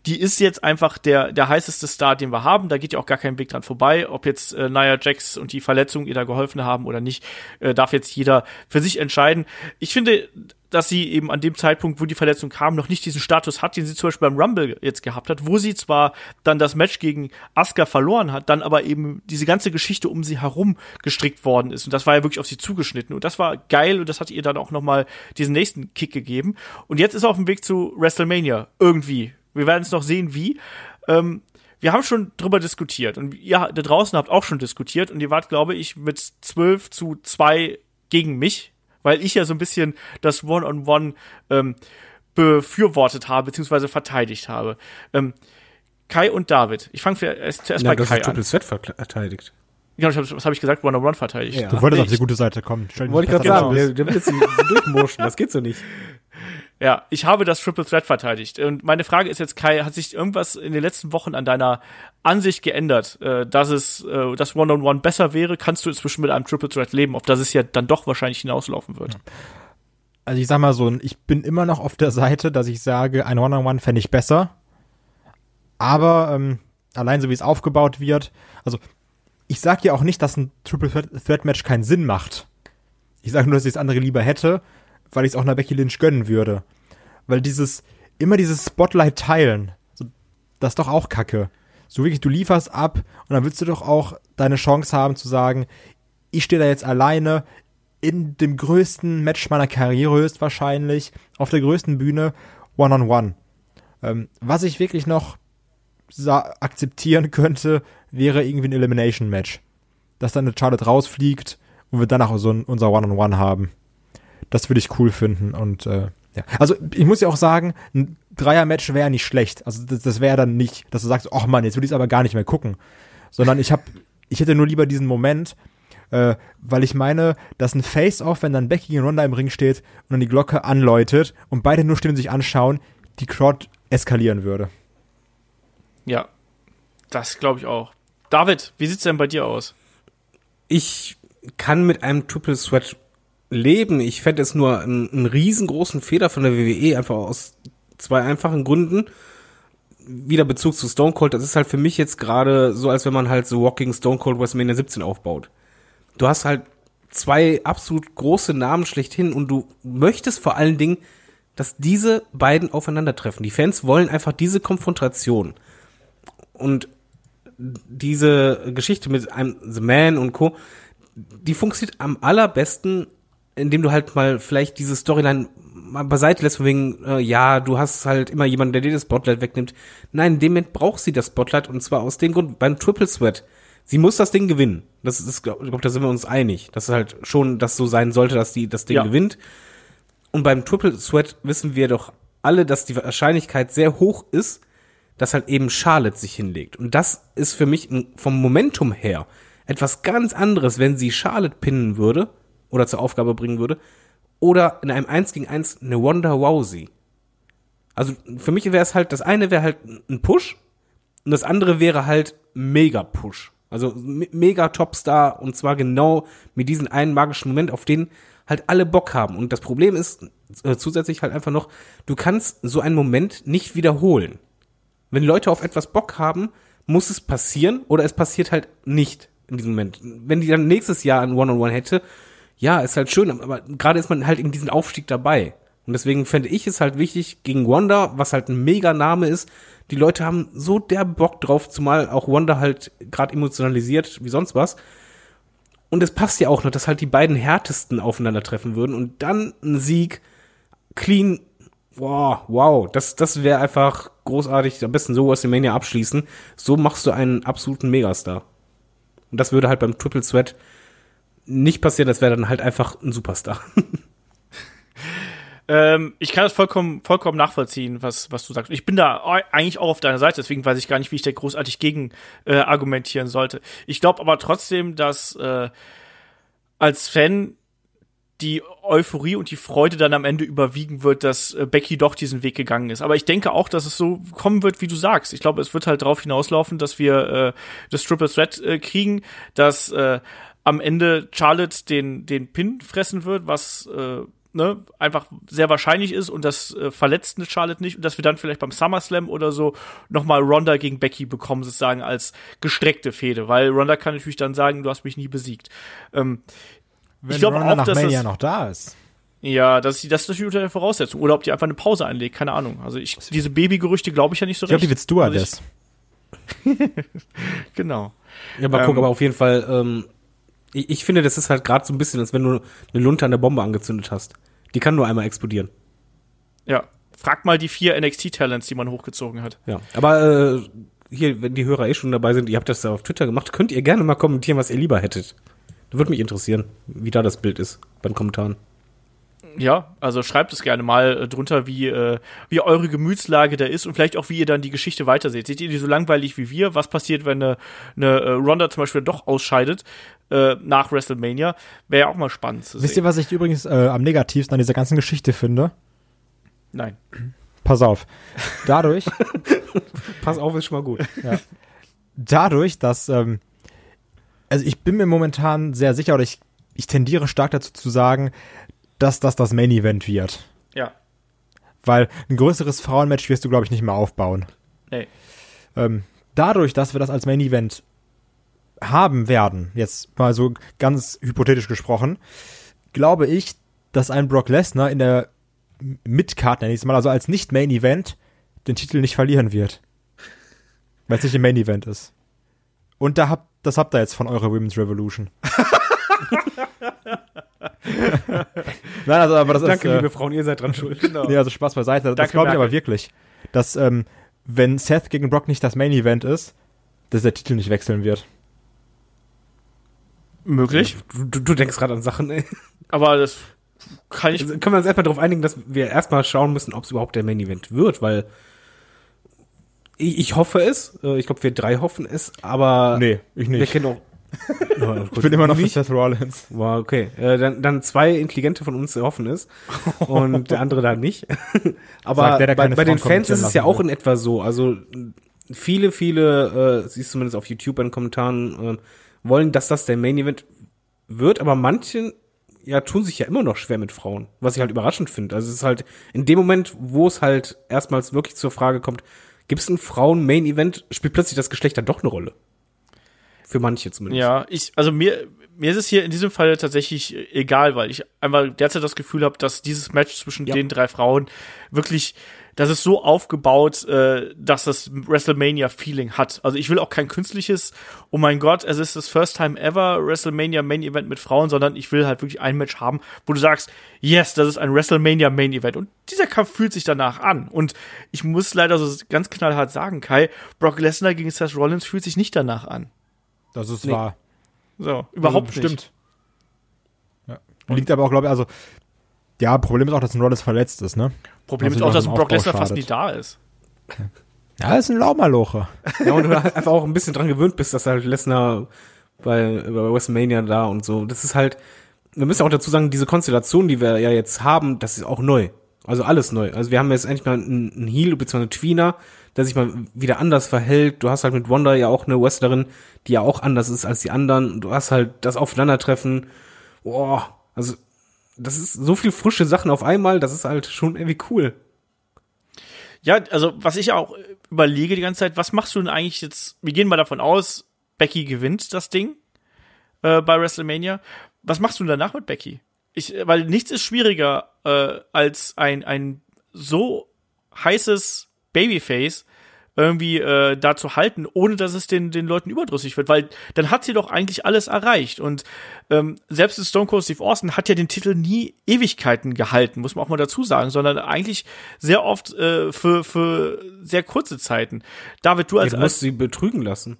die ist jetzt einfach der, der heißeste Star, den wir haben. Da geht ja auch gar kein Weg dran vorbei. Ob jetzt äh, Nia Jax und die Verletzung ihr da geholfen haben oder nicht, äh, darf jetzt jeder für sich entscheiden. Ich finde, dass sie eben an dem Zeitpunkt, wo die Verletzung kam, noch nicht diesen Status hat, den sie zum Beispiel beim Rumble jetzt gehabt hat, wo sie zwar dann das Match gegen Asuka verloren hat, dann aber eben diese ganze Geschichte um sie herum gestrickt worden ist. Und das war ja wirklich auf sie zugeschnitten. Und das war geil und das hat ihr dann auch noch mal diesen nächsten Kick gegeben. Und jetzt ist er auf dem Weg zu WrestleMania. Irgendwie. Wir werden es noch sehen, wie. Ähm, wir haben schon drüber diskutiert und ihr da draußen habt auch schon diskutiert und ihr wart, glaube ich, mit 12 zu 2 gegen mich weil ich ja so ein bisschen das One-on-One ähm, befürwortet habe, beziehungsweise verteidigt habe. Ähm, Kai und David. Ich fange zuerst ja, bei Kai an. Set verteidigt. Genau, hab, was habe ich gesagt? One-on-One verteidigt. Ja. Du wolltest auf die gute Seite kommen. Wollte ich gerade sagen, der, der will jetzt so durchmurschen, das geht so nicht. Ja, ich habe das Triple Threat verteidigt. Und meine Frage ist jetzt, Kai, hat sich irgendwas in den letzten Wochen an deiner Ansicht geändert, äh, dass es äh, das One-on-One besser wäre? Kannst du inzwischen mit einem Triple Threat leben, auf das es ja dann doch wahrscheinlich hinauslaufen wird? Also ich sag mal so, ich bin immer noch auf der Seite, dass ich sage, ein One-on-One fände ich besser. Aber ähm, allein so wie es aufgebaut wird, also ich sag ja auch nicht, dass ein Triple Threat Match keinen Sinn macht. Ich sage nur, dass ich das andere lieber hätte, weil ich es auch einer Becky Lynch gönnen würde. Weil dieses, immer dieses Spotlight teilen, das ist doch auch Kacke. So wirklich, du lieferst ab und dann willst du doch auch deine Chance haben zu sagen, ich stehe da jetzt alleine in dem größten Match meiner Karriere höchstwahrscheinlich, auf der größten Bühne, one-on-one. Ähm, was ich wirklich noch akzeptieren könnte, wäre irgendwie ein Elimination-Match. Dass dann eine Charlotte rausfliegt und wir danach so ein, unser One-on-One haben. Das würde ich cool finden und äh, ja. Also ich muss ja auch sagen, ein Dreier-Match wäre nicht schlecht. Also das, das wäre dann nicht, dass du sagst, ach Mann, jetzt will ich es aber gar nicht mehr gucken. Sondern ich habe, ich hätte nur lieber diesen Moment, äh, weil ich meine, dass ein Face-Off, wenn dann Becky gegen Ronda im Ring steht und dann die Glocke anläutet und beide nur stehen und sich anschauen, die Crowd eskalieren würde. Ja, das glaube ich auch. David, wie sieht's denn bei dir aus? Ich kann mit einem Triple Threat leben. Ich fände es nur einen, einen riesengroßen Fehler von der WWE, einfach aus zwei einfachen Gründen. Wieder Bezug zu Stone Cold, das ist halt für mich jetzt gerade so, als wenn man halt so Walking Stone Cold WrestleMania 17 aufbaut. Du hast halt zwei absolut große Namen schlechthin und du möchtest vor allen Dingen, dass diese beiden aufeinandertreffen. Die Fans wollen einfach diese Konfrontation. Und diese Geschichte mit einem The Man und Co., die funktioniert am allerbesten, indem du halt mal vielleicht diese Storyline mal beiseite lässt, von wegen, äh, ja, du hast halt immer jemanden, der dir das Spotlight wegnimmt. Nein, in dem Moment braucht sie das Spotlight und zwar aus dem Grund, beim Triple Sweat. Sie muss das Ding gewinnen. Das ist, glaub, ich glaube, da sind wir uns einig. Dass es halt schon das so sein sollte, dass die das Ding Ja. gewinnt. Und beim Triple Sweat wissen wir doch alle, dass die Wahrscheinlichkeit sehr hoch ist, dass halt eben Charlotte sich hinlegt. Und das ist für mich vom Momentum her etwas ganz anderes, wenn sie Charlotte pinnen würde oder zur Aufgabe bringen würde oder in einem 1 gegen 1 eine Wonder Rousey. Also für mich wäre es halt, das eine wäre halt ein Push und das andere wäre halt mega Push. Also me- mega Topstar und zwar genau mit diesem einen magischen Moment, auf den halt alle Bock haben. Und das Problem ist äh, zusätzlich halt einfach noch, du kannst so einen Moment nicht wiederholen. Wenn Leute auf etwas Bock haben, muss es passieren oder es passiert halt nicht in diesem Moment. Wenn die dann nächstes Jahr ein One-on-One hätte, ja, ist halt schön, aber gerade ist man halt in diesem Aufstieg dabei. Und deswegen fände ich es halt wichtig, gegen Wanda, was halt ein mega Name ist, die Leute haben so der Bock drauf, zumal auch Wanda halt gerade emotionalisiert wie sonst was. Und es passt ja auch noch, dass halt die beiden härtesten aufeinandertreffen würden und dann ein Sieg clean. Wow, wow, das, das wäre einfach großartig. Am besten so WrestleMania abschließen. So machst du einen absoluten Megastar. Und das würde halt beim Triple Sweat nicht passieren. Das wäre dann halt einfach ein Superstar. Ähm, ich kann das vollkommen, vollkommen nachvollziehen, was, was du sagst. Ich bin da eigentlich auch auf deiner Seite, deswegen weiß ich gar nicht, wie ich da großartig gegen äh, argumentieren sollte. Ich glaube aber trotzdem, dass äh, als Fan die Euphorie und die Freude dann am Ende überwiegen wird, dass äh, Becky doch diesen Weg gegangen ist. Aber ich denke auch, dass es so kommen wird, wie du sagst. Ich glaube, es wird halt darauf hinauslaufen, dass wir äh, das Triple Threat äh, kriegen, dass äh, am Ende Charlotte den, den Pin fressen wird, was äh, ne, einfach sehr wahrscheinlich ist und das äh, verletzt eine Charlotte nicht und dass wir dann vielleicht beim SummerSlam oder so nochmal Ronda gegen Becky bekommen, sozusagen als gestreckte Fehde, weil Ronda kann natürlich dann sagen, du hast mich nie besiegt. Ähm, Wenn glaube Ronda auch, nach dass Mania das- noch da ist. ja, das, das ist natürlich unter der Voraussetzung. Oder ob die einfach eine Pause einlegt, keine Ahnung. Also ich, diese Babygerüchte glaube ich ja nicht so Ich glaube, die recht. wird Also ich, genau. Ja, mal Ähm, gucken, aber auf jeden Fall, ähm, ich, ich finde, das ist halt gerade so ein bisschen, als wenn du eine Lunte an der Bombe angezündet hast. Die kann nur einmal explodieren. Ja. Frag mal die vier NXT-Talents, die man hochgezogen hat. Ja. Aber äh, hier, wenn die Hörer eh schon dabei sind, ihr habt das da auf Twitter gemacht, könnt ihr gerne mal kommentieren, was ihr lieber hättet. Das würde mich interessieren, wie da das Bild ist bei den Kommentaren. Ja, also schreibt es gerne mal äh, drunter, wie, äh, wie eure Gemütslage da ist und vielleicht auch, wie ihr dann die Geschichte weiterseht. Seht ihr die so langweilig wie wir? Was passiert, wenn eine, eine äh, Ronda zum Beispiel doch ausscheidet äh, nach WrestleMania? Wäre ja auch mal spannend zu Wisst ihr, sehen. was ich übrigens äh, am negativsten an dieser ganzen Geschichte finde? Nein. Pass auf. Dadurch, Pass auf, ist schon mal gut. dadurch, dass, ähm, also ich bin mir momentan sehr sicher oder ich, ich tendiere stark dazu zu sagen, dass das das Main Event wird. Ja. Weil ein größeres Frauenmatch wirst du, glaube ich, nicht mehr aufbauen. Nee. Ähm, dadurch, dass wir das als Main Event haben werden, jetzt mal so ganz hypothetisch gesprochen, glaube ich, dass ein Brock Lesnar in der Midcard, nenne ich es mal, also als nicht Main Event, den Titel nicht verlieren wird. Weil es nicht im Main Event ist. Und da habt, das habt ihr jetzt von eurer Women's Revolution. Nein, also, aber das Danke, ist, äh, liebe Frauen, ihr seid dran schuld. Genau. Nee, also Spaß beiseite. das Danke, glaube ich aber wirklich. Dass, ähm, wenn Seth gegen Brock nicht das Main Event ist, dass der Titel nicht wechseln wird. Möglich. Du, du, du denkst gerade an Sachen, ey. Aber das kann ich. Also können wir uns erstmal darauf einigen, dass wir erstmal schauen müssen, ob es überhaupt der Main Event wird, weil ich, ich hoffe es. Äh, Ich glaube, wir drei hoffen es, aber Nee, ich wir nicht. kennen auch. Ja, Ich bin immer noch für nicht. Seth Rollins. War okay. Äh, dann, dann zwei Intelligente von uns hoffen es und der andere dann nicht. Aber Sagt der, der bei, bei den Fans ist es ja auch in etwa so. Also viele, viele, äh, siehst du zumindest auf YouTube in den Kommentaren, äh, wollen, dass das der Main Event wird, aber manche ja tun sich ja immer noch schwer mit Frauen, was ich halt überraschend finde. Also es ist halt in dem Moment, wo es halt erstmals wirklich zur Frage kommt, gibt es ein Frauen-Main-Event, spielt plötzlich das Geschlecht dann doch eine Rolle. Für manche zumindest. Ja, ich, also mir, mir ist es hier in diesem Fall tatsächlich egal, weil ich einfach derzeit das Gefühl habe, dass dieses Match zwischen Ja. den drei Frauen wirklich, das ist so aufgebaut, äh, dass das WrestleMania-Feeling hat. Also ich will auch kein künstliches, oh mein Gott, es ist das First Time ever WrestleMania Main Event mit Frauen, sondern ich will halt wirklich ein Match haben, wo du sagst, yes, das ist ein WrestleMania Main Event. Und dieser Kampf fühlt sich danach an. Und ich muss leider so ganz knallhart sagen, Kai, Brock Lesnar gegen Seth Rollins fühlt sich nicht danach an. Das ist Nee. wahr. So, überhaupt Also, nicht. Stimmt. Ja. Liegt aber auch, glaube ich, also, ja, Problem ist auch, dass ein Rollins verletzt ist, ne? Problem Was ist auch, dass im Brock Lesnar fast nie da ist. Ja, ist ein Laumerloche. Ja, und du einfach auch ein bisschen dran gewöhnt bist, dass halt Lesnar bei, bei WrestleMania da und so. Das ist halt, wir müssen ja auch dazu sagen, diese Konstellation, die wir ja jetzt haben, das ist auch neu. Also alles neu. Also wir haben jetzt endlich mal einen, einen Heel bzw. einen Tweener, der sich mal wieder anders verhält. Du hast halt mit Wanda ja auch eine Wrestlerin, die ja auch anders ist als die anderen. Du hast halt das Aufeinandertreffen. Boah, also das ist so viel frische Sachen auf einmal, das ist halt schon irgendwie cool. Ja, also was ich auch überlege die ganze Zeit, was machst du denn eigentlich jetzt? Wir gehen mal davon aus, Becky gewinnt das Ding äh, bei WrestleMania. Was machst du denn danach mit Becky? Ich, weil nichts ist schwieriger äh, als ein ein so heißes Babyface irgendwie äh, da zu halten, ohne dass es den, den Leuten überdrüssig wird, weil dann hat sie doch eigentlich alles erreicht. Und ähm, selbst in Stone Cold Steve Austin hat ja den Titel nie Ewigkeiten gehalten, muss man auch mal dazu sagen, sondern eigentlich sehr oft äh, für, für sehr kurze Zeiten. David, du als, du musst sie betrügen lassen.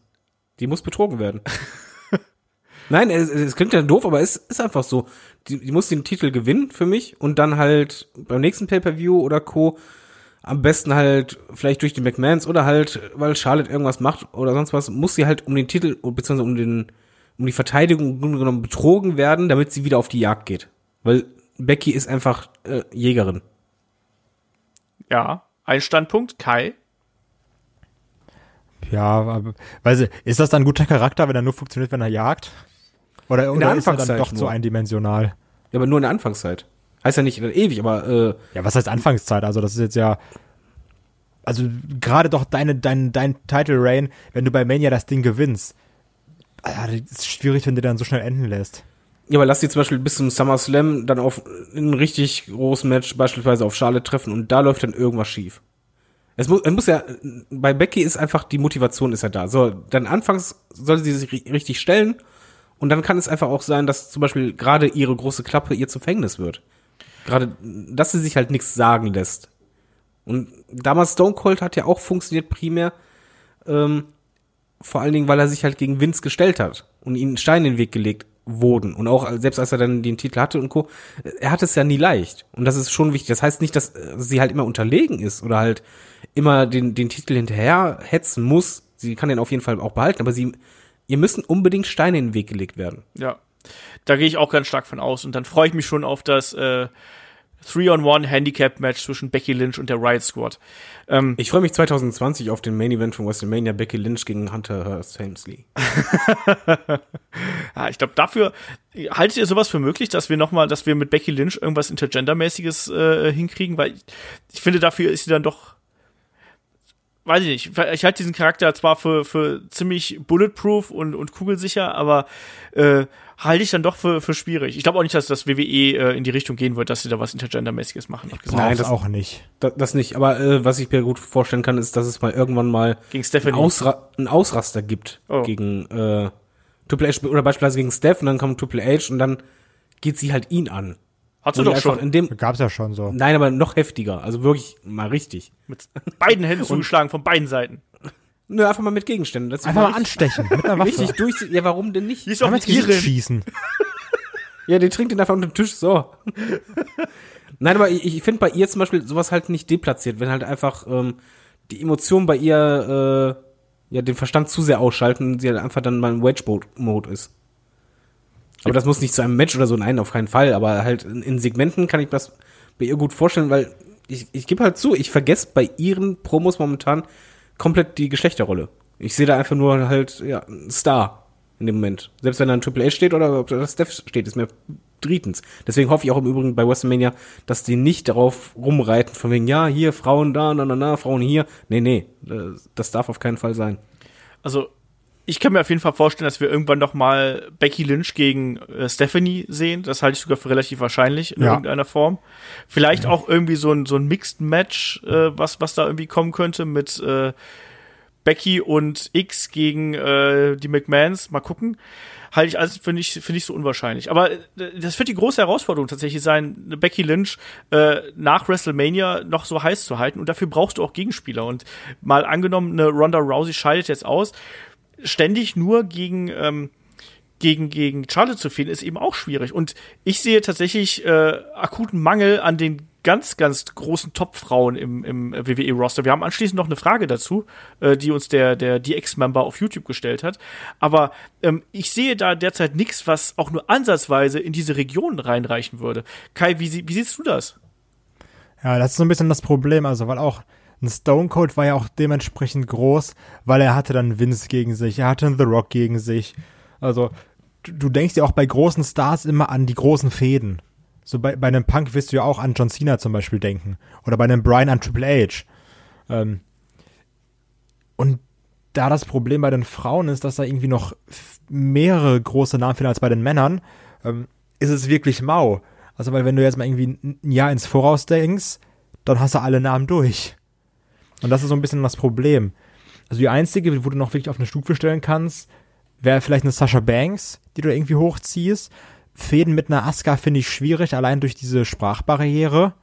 Die muss betrogen werden. Nein, es, es klingt ja doof, aber es ist einfach so. Die, die muss den Titel gewinnen für mich und dann halt beim nächsten Pay-Per-View oder Co. am besten halt vielleicht durch die McMahons oder halt, weil Charlotte irgendwas macht oder sonst was, muss sie halt um den Titel beziehungsweise um den um die Verteidigung im Grunde genommen betrogen werden, damit sie wieder auf die Jagd geht. Weil Becky ist einfach äh, Jägerin. ja, ein Standpunkt, Kai. Ja, aber, weiß ich, ist das dann ein guter Charakter, wenn er nur funktioniert, wenn er jagt? Oder, der oder ist er dann Anfangszeit doch zu nur. eindimensional? Ja, aber nur in der Anfangszeit. Heißt ja nicht ewig, aber äh, Ja, was heißt Anfangszeit? Also, das ist jetzt ja. Also, gerade doch deine, dein, dein Title Reign, wenn du bei Mania das Ding gewinnst. Ah, das ist schwierig, wenn du dann so schnell enden lässt. Ja, aber lass die zum Beispiel bis zum SummerSlam dann auf ein richtig großes Match beispielsweise auf Charlotte treffen und da läuft dann irgendwas schief. Es muss, es muss ja, bei Becky ist einfach die Motivation ist ja da. So, dann anfangs sollte sie sich ri- richtig stellen und dann kann es einfach auch sein, dass zum Beispiel gerade ihre große Klappe ihr zum Verhängnis wird. Gerade, dass sie sich halt nichts sagen lässt. Und damals Stone Cold hat ja auch funktioniert primär, ähm, vor allen Dingen, weil er sich halt gegen Vince gestellt hat und ihnen Steine in den Weg gelegt wurden. Und auch selbst als er dann den Titel hatte und Co., er hat es ja nie leicht. Und das ist schon wichtig. Das heißt nicht, dass äh, sie halt immer unterlegen ist oder halt immer den, den Titel hinterher hetzen muss. Sie kann den auf jeden Fall auch behalten, aber sie, ihr müssen unbedingt Steine in den Weg gelegt werden. Ja. Da gehe ich auch ganz stark von aus. Und dann freue ich mich schon auf das äh, Three-on-One-Handicap-Match zwischen Becky Lynch und der Riot Squad. Ähm, Ich freue mich 2020 auf den Main Event von WrestleMania Becky Lynch gegen Hunter Hearst Helmsley. Ja, ich glaube, dafür haltet ihr sowas für möglich, dass wir noch mal, dass wir mit Becky Lynch irgendwas Intergender-mäßiges äh, hinkriegen, weil ich, ich finde, dafür ist sie dann doch, weiß ich nicht, ich halte diesen Charakter zwar für, für ziemlich bulletproof und, und kugelsicher, aber äh, halte ich dann doch für, für schwierig. Ich glaube auch nicht, dass das WWE äh, in die Richtung gehen wird, dass sie da was Intergender-mäßiges machen. Nein, Nein, das auch nicht. Das, das nicht, aber äh, was ich mir gut vorstellen kann, ist, dass es mal irgendwann mal Gegen einen, Stephanie. Ausra einen Ausraster gibt Oh. gegen äh, Triple H oder beispielsweise gegen Steph und dann kommt Triple H und dann geht sie halt ihn an. Hat sie Und doch einfach schon In dem, Gab's ja schon so. nein, aber noch heftiger. Also wirklich mal richtig. mit beiden Händen zugeschlagen von beiden Seiten. Nö, einfach mal mit Gegenständen. Das Einfach mal anstechen mit einer Waffe. richtig durch. Ja, warum denn nicht? Die ist doch Einfach mit schießen. Ja, die trinkt ihn einfach unter den Tisch, so. Nein, aber ich, ich finde bei ihr zum Beispiel sowas halt nicht deplatziert, wenn halt einfach ähm, die Emotionen bei ihr äh, ja den Verstand zu sehr ausschalten und sie halt einfach dann mal im Wedge-Mode ist. Aber das muss nicht zu einem Match oder so, nein, auf keinen Fall. Aber halt in, in Segmenten kann ich das bei ihr gut vorstellen, weil ich, ich gebe halt zu, ich vergesse bei ihren Promos momentan komplett die Geschlechterrolle. Ich sehe da einfach nur halt, ja, einen Star in dem Moment. Selbst wenn da ein Triple H steht oder ob da Steph steht, ist mir drittens. Deswegen hoffe ich auch im Übrigen bei WrestleMania, dass die nicht darauf rumreiten, von wegen, ja, hier, Frauen da, na, na, na, Frauen hier. Nee, nee, das darf auf keinen Fall sein. Also, ich kann mir auf jeden Fall vorstellen, dass wir irgendwann noch mal Becky Lynch gegen äh, Stephanie sehen. Das halte ich sogar für relativ wahrscheinlich in Ja. irgendeiner Form. Vielleicht auch irgendwie so ein, so ein Mixed Match, äh, was, was da irgendwie kommen könnte mit äh, Becky und X gegen äh, die McMahons. Mal gucken. Halte ich alles finde ich, finde ich so unwahrscheinlich. Aber äh, das wird die große Herausforderung tatsächlich sein, Becky Lynch äh, nach WrestleMania noch so heiß zu halten. Und dafür brauchst du auch Gegenspieler. Und mal angenommen, eine Ronda Rousey scheidet jetzt aus ständig nur gegen, ähm, gegen, gegen Charlotte zu fehlen, ist eben auch schwierig. Und ich sehe tatsächlich äh, akuten Mangel an den ganz, ganz großen Top-Frauen im, im WWE-Roster. Wir haben anschließend noch eine Frage dazu, äh, die uns der, der DX-Member auf YouTube gestellt hat. Aber ähm, ich sehe da derzeit nichts, was auch nur ansatzweise in diese Region reinreichen würde. Kai, wie, wie siehst du das? Ja, das ist so ein bisschen das Problem, also weil auch ein Stone Cold war ja auch dementsprechend groß, weil er hatte dann Vince gegen sich, er hatte The Rock gegen sich. Also du, du denkst ja auch bei großen Stars immer an die großen Fäden. So bei, bei einem Punk wirst du ja auch an John Cena zum Beispiel denken. Oder bei einem Brian an Triple H. Ähm, und da das Problem bei den Frauen ist, dass da irgendwie noch mehrere große Namen fehlen als bei den Männern, ähm, ist es wirklich mau. Also, weil wenn du jetzt mal irgendwie ein Jahr ins Voraus denkst, dann hast du alle Namen durch. Und das ist so ein bisschen das Problem. Also die einzige, wo du noch wirklich auf eine Stufe stellen kannst, wäre vielleicht eine Sasha Banks, die du irgendwie hochziehst. Fäden mit einer Asuka finde ich schwierig, allein durch diese Sprachbarriere.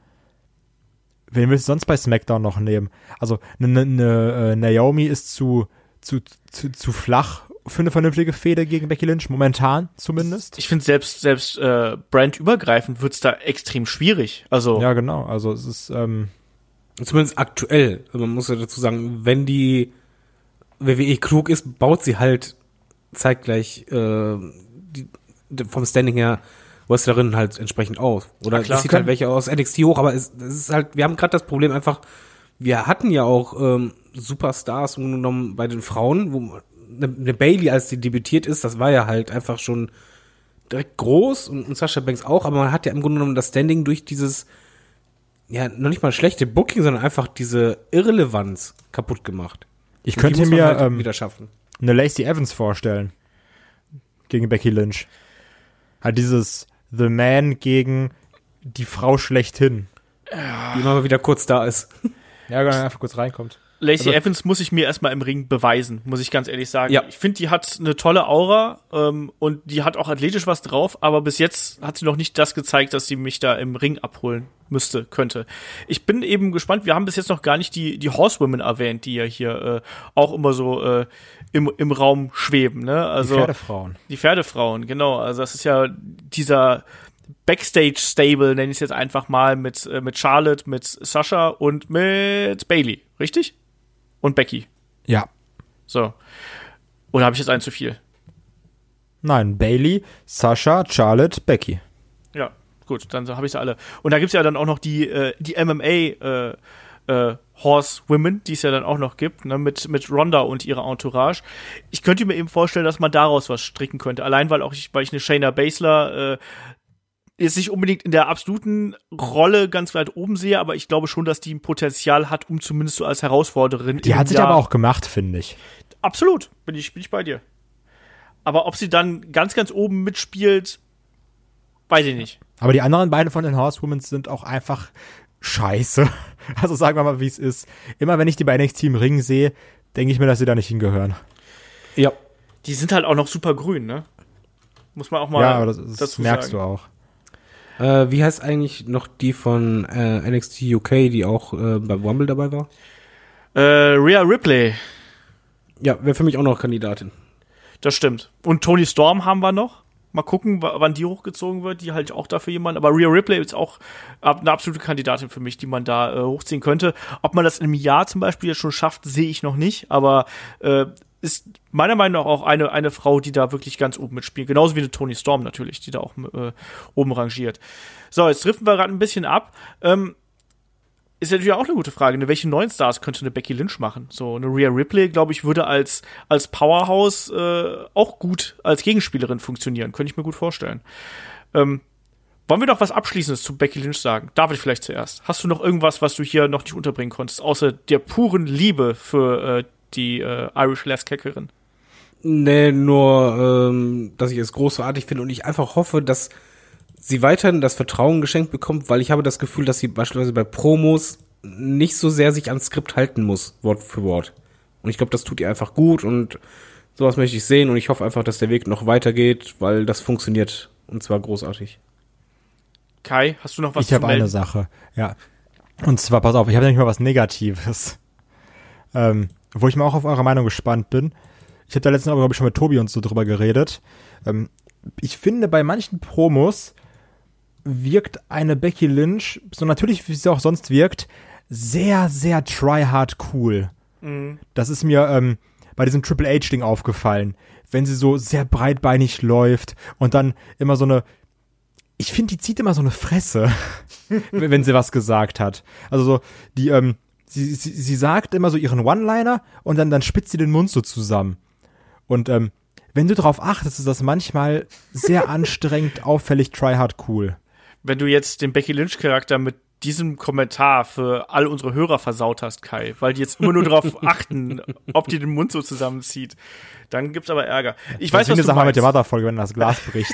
Wen willst du sonst bei SmackDown noch nehmen? Also eine, eine, äh, Naomi ist zu, zu, zu, zu flach für eine vernünftige Fehde gegen Becky Lynch, momentan zumindest. Ich finde selbst, selbst äh, brandübergreifend wird's da extrem schwierig. Also, Ja, genau. Also es ist, ähm, Zumindest aktuell. Also Man muss ja dazu sagen, wenn die WWE klug ist, baut sie halt zeitgleich äh, die, vom Standing her Wrestlerinnen halt entsprechend auf. Oder es zieht halt welche aus NXT hoch, aber es, es ist halt, wir haben gerade das Problem einfach, wir hatten ja auch ähm, Superstars genommen bei den Frauen, wo eine, eine Bailey, als die debütiert ist, das war ja halt einfach schon direkt groß und, und Sasha Banks auch, aber man hat ja im Grunde genommen das Standing durch dieses ja, noch nicht mal schlechte Booking, sondern einfach diese Irrelevanz kaputt gemacht. ich Und könnte mir halt ähm, wieder schaffen. eine Lacey Evans vorstellen. Gegen Becky Lynch. Hat dieses The Man gegen die Frau schlechthin. Die immer wieder kurz da ist. Ja, wenn er einfach kurz reinkommt. Lacey Also- Evans muss ich mir erstmal im Ring beweisen, muss ich ganz ehrlich sagen. Ja. Ich finde, die hat eine tolle Aura ähm, und die hat auch athletisch was drauf, aber bis jetzt hat sie noch nicht das gezeigt, dass sie mich da im Ring abholen müsste, könnte. Ich bin eben gespannt, wir haben bis jetzt noch gar nicht die, die Horsewomen erwähnt, die ja hier äh, auch immer so äh, im, im Raum schweben. Ne? Also, die Pferdefrauen. Die Pferdefrauen, genau. Also das ist ja dieser Backstage-Stable, nenne ich es jetzt einfach mal, mit, äh, mit Charlotte, mit Sascha und mit Bailey, richtig? Und Becky. Ja. So. Oder habe ich jetzt ein zu viel? Nein, Bailey, Sasha, Charlotte, Becky. Ja, gut, dann habe ich sie alle. Und da gibt's ja dann auch noch die, äh, die MMA äh, äh, Horsewomen, die es ja dann auch noch gibt, ne, mit, mit Ronda und ihrer Entourage. Ich könnte mir eben vorstellen, dass man daraus was stricken könnte. Allein weil auch ich, weil ich eine Shayna Baszler äh, jetzt nicht unbedingt in der absoluten Rolle ganz weit oben sehe, aber ich glaube schon, dass die ein Potenzial hat, um zumindest so als Herausforderin. Die hat sich aber auch gemacht, finde ich. Absolut, bin ich, bin ich bei dir. Aber ob sie dann ganz, ganz oben mitspielt, weiß ich nicht. Aber die anderen beiden von den Horsewomen sind auch einfach scheiße. Also sagen wir mal, wie es ist. Immer wenn ich die bei NXT im Ring sehe, denke ich mir, dass sie da nicht hingehören. Ja. Die sind halt auch noch super grün, ne? Muss man auch mal ja, aber das, das dazu merkst sagen. du auch. Äh, wie heißt eigentlich noch die von äh, NXT UK, die auch äh, beim Rumble dabei war? Äh, Rhea Ripley. Ja, wäre für mich auch noch Kandidatin. Das stimmt. Und Tony Storm haben wir noch. Mal gucken, wann die hochgezogen wird. Die halt auch dafür jemand. Aber Rhea Ripley ist auch eine absolute Kandidatin für mich, die man da äh, hochziehen könnte. Ob man das in einem Jahr zum Beispiel jetzt schon schafft, sehe ich noch nicht. Aber äh, ist meiner Meinung nach auch eine, eine Frau, die da wirklich ganz oben mitspielt. Genauso wie eine Tony Storm natürlich, die da auch äh, oben rangiert. So, jetzt driften wir gerade ein bisschen ab. Ähm, ist natürlich auch eine gute Frage. Ne? Welche neuen Stars könnte eine Becky Lynch machen? So eine Rhea Ripley, glaube ich, würde als als Powerhouse äh, auch gut als Gegenspielerin funktionieren. Könnte ich mir gut vorstellen. Ähm, wollen wir noch was Abschließendes zu Becky Lynch sagen? David vielleicht zuerst. Hast du noch irgendwas, was du hier noch nicht unterbringen konntest, außer der puren Liebe für äh, die äh, Irish Last Kickerin. Nee, nur, ähm, dass ich es großartig finde und ich einfach hoffe, dass sie weiterhin das Vertrauen geschenkt bekommt, weil ich habe das Gefühl, dass sie beispielsweise bei Promos nicht so sehr sich ans Skript halten muss, Wort für Wort. Und ich glaube, das tut ihr einfach gut und sowas möchte ich sehen und ich hoffe einfach, dass der Weg noch weitergeht, weil das funktioniert und zwar großartig. Kai, hast du noch was ich zu Ich habe eine Sache, ja. Und zwar, pass auf, ich habe nämlich mal was Negatives. Ähm, wo ich mal auch auf eure Meinung gespannt bin. Ich habe da letztens aber, glaube ich, schon mit Tobi und so drüber geredet. Ähm, ich finde, bei manchen Promos wirkt eine Becky Lynch, so natürlich wie sie auch sonst wirkt, sehr, sehr tryhard cool. Mhm. Das ist mir ähm, bei diesem Triple H-Ding aufgefallen. Wenn sie so sehr breitbeinig läuft und dann immer so eine. Ich finde, die zieht immer so eine Fresse, wenn sie was gesagt hat. Also so, die, ähm, sie, sie, sie sagt immer so ihren One-Liner und dann, dann spitzt sie den Mund so zusammen. Und ähm, wenn du darauf achtest, ist das manchmal sehr anstrengend, auffällig, tryhard cool. Wenn du jetzt den Becky Lynch-Charakter mit diesem Kommentar für all unsere Hörer versaut hast, Kai, weil die jetzt immer nur darauf achten, ob die den Mund so zusammenzieht, dann gibt's aber Ärger. Ich das weiß, was du Sache mit der Wasserfolge, wenn das Glas bricht.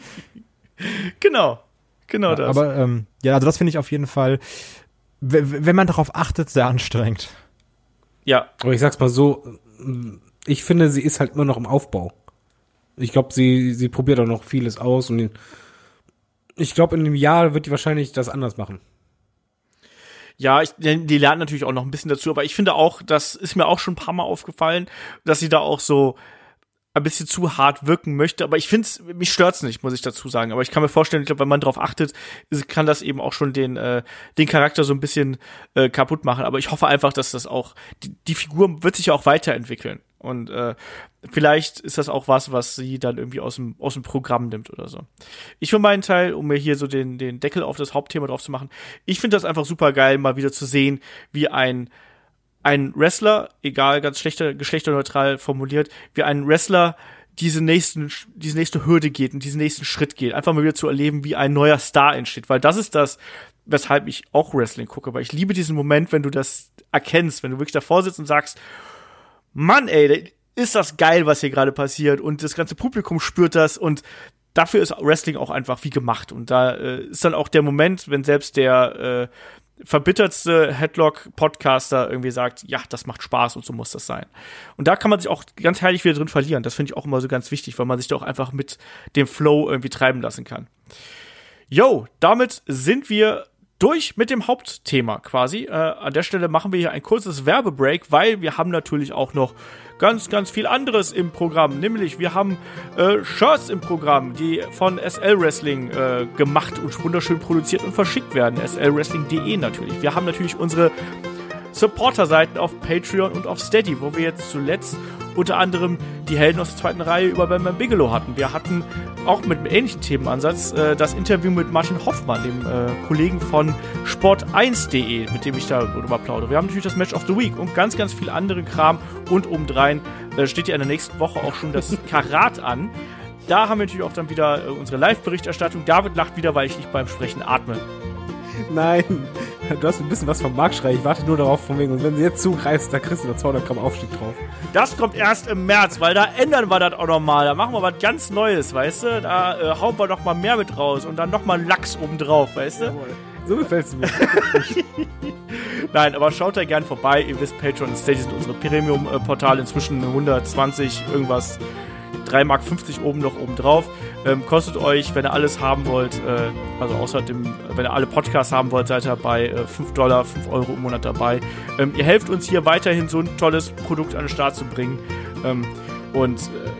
genau, genau ja, das. Aber ähm, ja, also das finde ich auf jeden Fall wenn man darauf achtet, sehr anstrengend. Ja. Aber ich sag's mal so, ich finde, sie ist halt immer noch im Aufbau. Ich glaube, sie, sie probiert auch noch vieles aus und ich glaube, in einem Jahr wird die wahrscheinlich das anders machen. Ja, ich, die lernt natürlich auch noch ein bisschen dazu, aber ich finde auch, das ist mir auch schon ein paar Mal aufgefallen, dass sie da auch so ein bisschen zu hart wirken möchte. Aber ich finde es, mich stört's nicht, muss ich dazu sagen. Aber ich kann mir vorstellen, ich glaube, wenn man darauf achtet, kann das eben auch schon den, äh, den Charakter so ein bisschen äh, kaputt machen. Aber ich hoffe einfach, dass das auch, die, die Figur wird sich ja auch weiterentwickeln. Und äh, vielleicht ist das auch was, was sie dann irgendwie aus dem, aus dem Programm nimmt oder so. Ich für meinen Teil, um mir hier so den, den Deckel auf das Hauptthema drauf zu machen, ich finde das einfach super geil, mal wieder zu sehen, wie ein ein Wrestler, egal, ganz schlechter, geschlechterneutral formuliert, wie ein Wrestler diese nächsten, diese nächste Hürde geht und diesen nächsten Schritt geht. Einfach mal wieder zu erleben, wie ein neuer Star entsteht. Weil das ist das, weshalb ich auch Wrestling gucke. Weil ich liebe diesen Moment, wenn du das erkennst, wenn du wirklich davor sitzt und sagst, Mann, ey, ist das geil, was hier gerade passiert. Und das ganze Publikum spürt das und dafür ist Wrestling auch einfach wie gemacht. Und da äh, ist dann auch der Moment, wenn selbst der äh, verbittertste Headlock-Podcaster irgendwie sagt, ja, das macht Spaß und so muss das sein. Und da kann man sich auch ganz herrlich wieder drin verlieren. Das finde ich auch immer so ganz wichtig, weil man sich doch einfach mit dem Flow irgendwie treiben lassen kann. Yo, damit sind wir durch mit dem Hauptthema quasi. Äh, an der Stelle machen wir hier ein kurzes Werbebreak, weil wir haben natürlich auch noch ganz, ganz viel anderes im Programm. Nämlich wir haben äh, Shirts im Programm, die von SL Wrestling äh, gemacht und wunderschön produziert und verschickt werden. slwrestling.de natürlich. Wir haben natürlich unsere Supporter-Seiten auf Patreon und auf Steady, wo wir jetzt zuletzt unter anderem die Helden aus der zweiten Reihe über Bam Bigelow hatten. Wir hatten auch mit einem ähnlichen Themenansatz äh, das Interview mit Martin Hoffmann, dem äh, Kollegen von Sport1.de, mit dem ich darüber plaudere. Wir haben natürlich das Match of the Week und ganz, ganz viel anderen Kram und obendrein äh, steht ja in der nächsten Woche auch schon das Karat an. Da haben wir natürlich auch dann wieder äh, unsere Live-Berichterstattung. David lacht wieder, weil ich nicht beim Sprechen atme. Nein, du hast ein bisschen was vom Marktschrei. Ich warte nur darauf, von wegen. Und wenn sie jetzt zugreifst, da kriegst du noch 200 Gramm Aufstieg drauf. Das kommt erst im März, weil da ändern wir das auch nochmal. Da machen wir was ganz Neues, weißt du? Da äh, hauen wir noch mal mehr mit raus und dann noch mal Lachs obendrauf, weißt du? So gefällt's mir. Nein, aber schaut da gern vorbei. Ihr wisst, Patreon und Steady sind unsere Premium-Portale. Inzwischen 120 irgendwas. 3,50 Mark oben noch oben drauf. Ähm, kostet euch, wenn ihr alles haben wollt, äh, also außer dem, wenn ihr alle Podcasts haben wollt, seid ihr bei äh, 5 Dollar, 5 Euro im Monat dabei. Ähm, ihr helft uns hier weiterhin so ein tolles Produkt an den Start zu bringen. Ähm, und äh,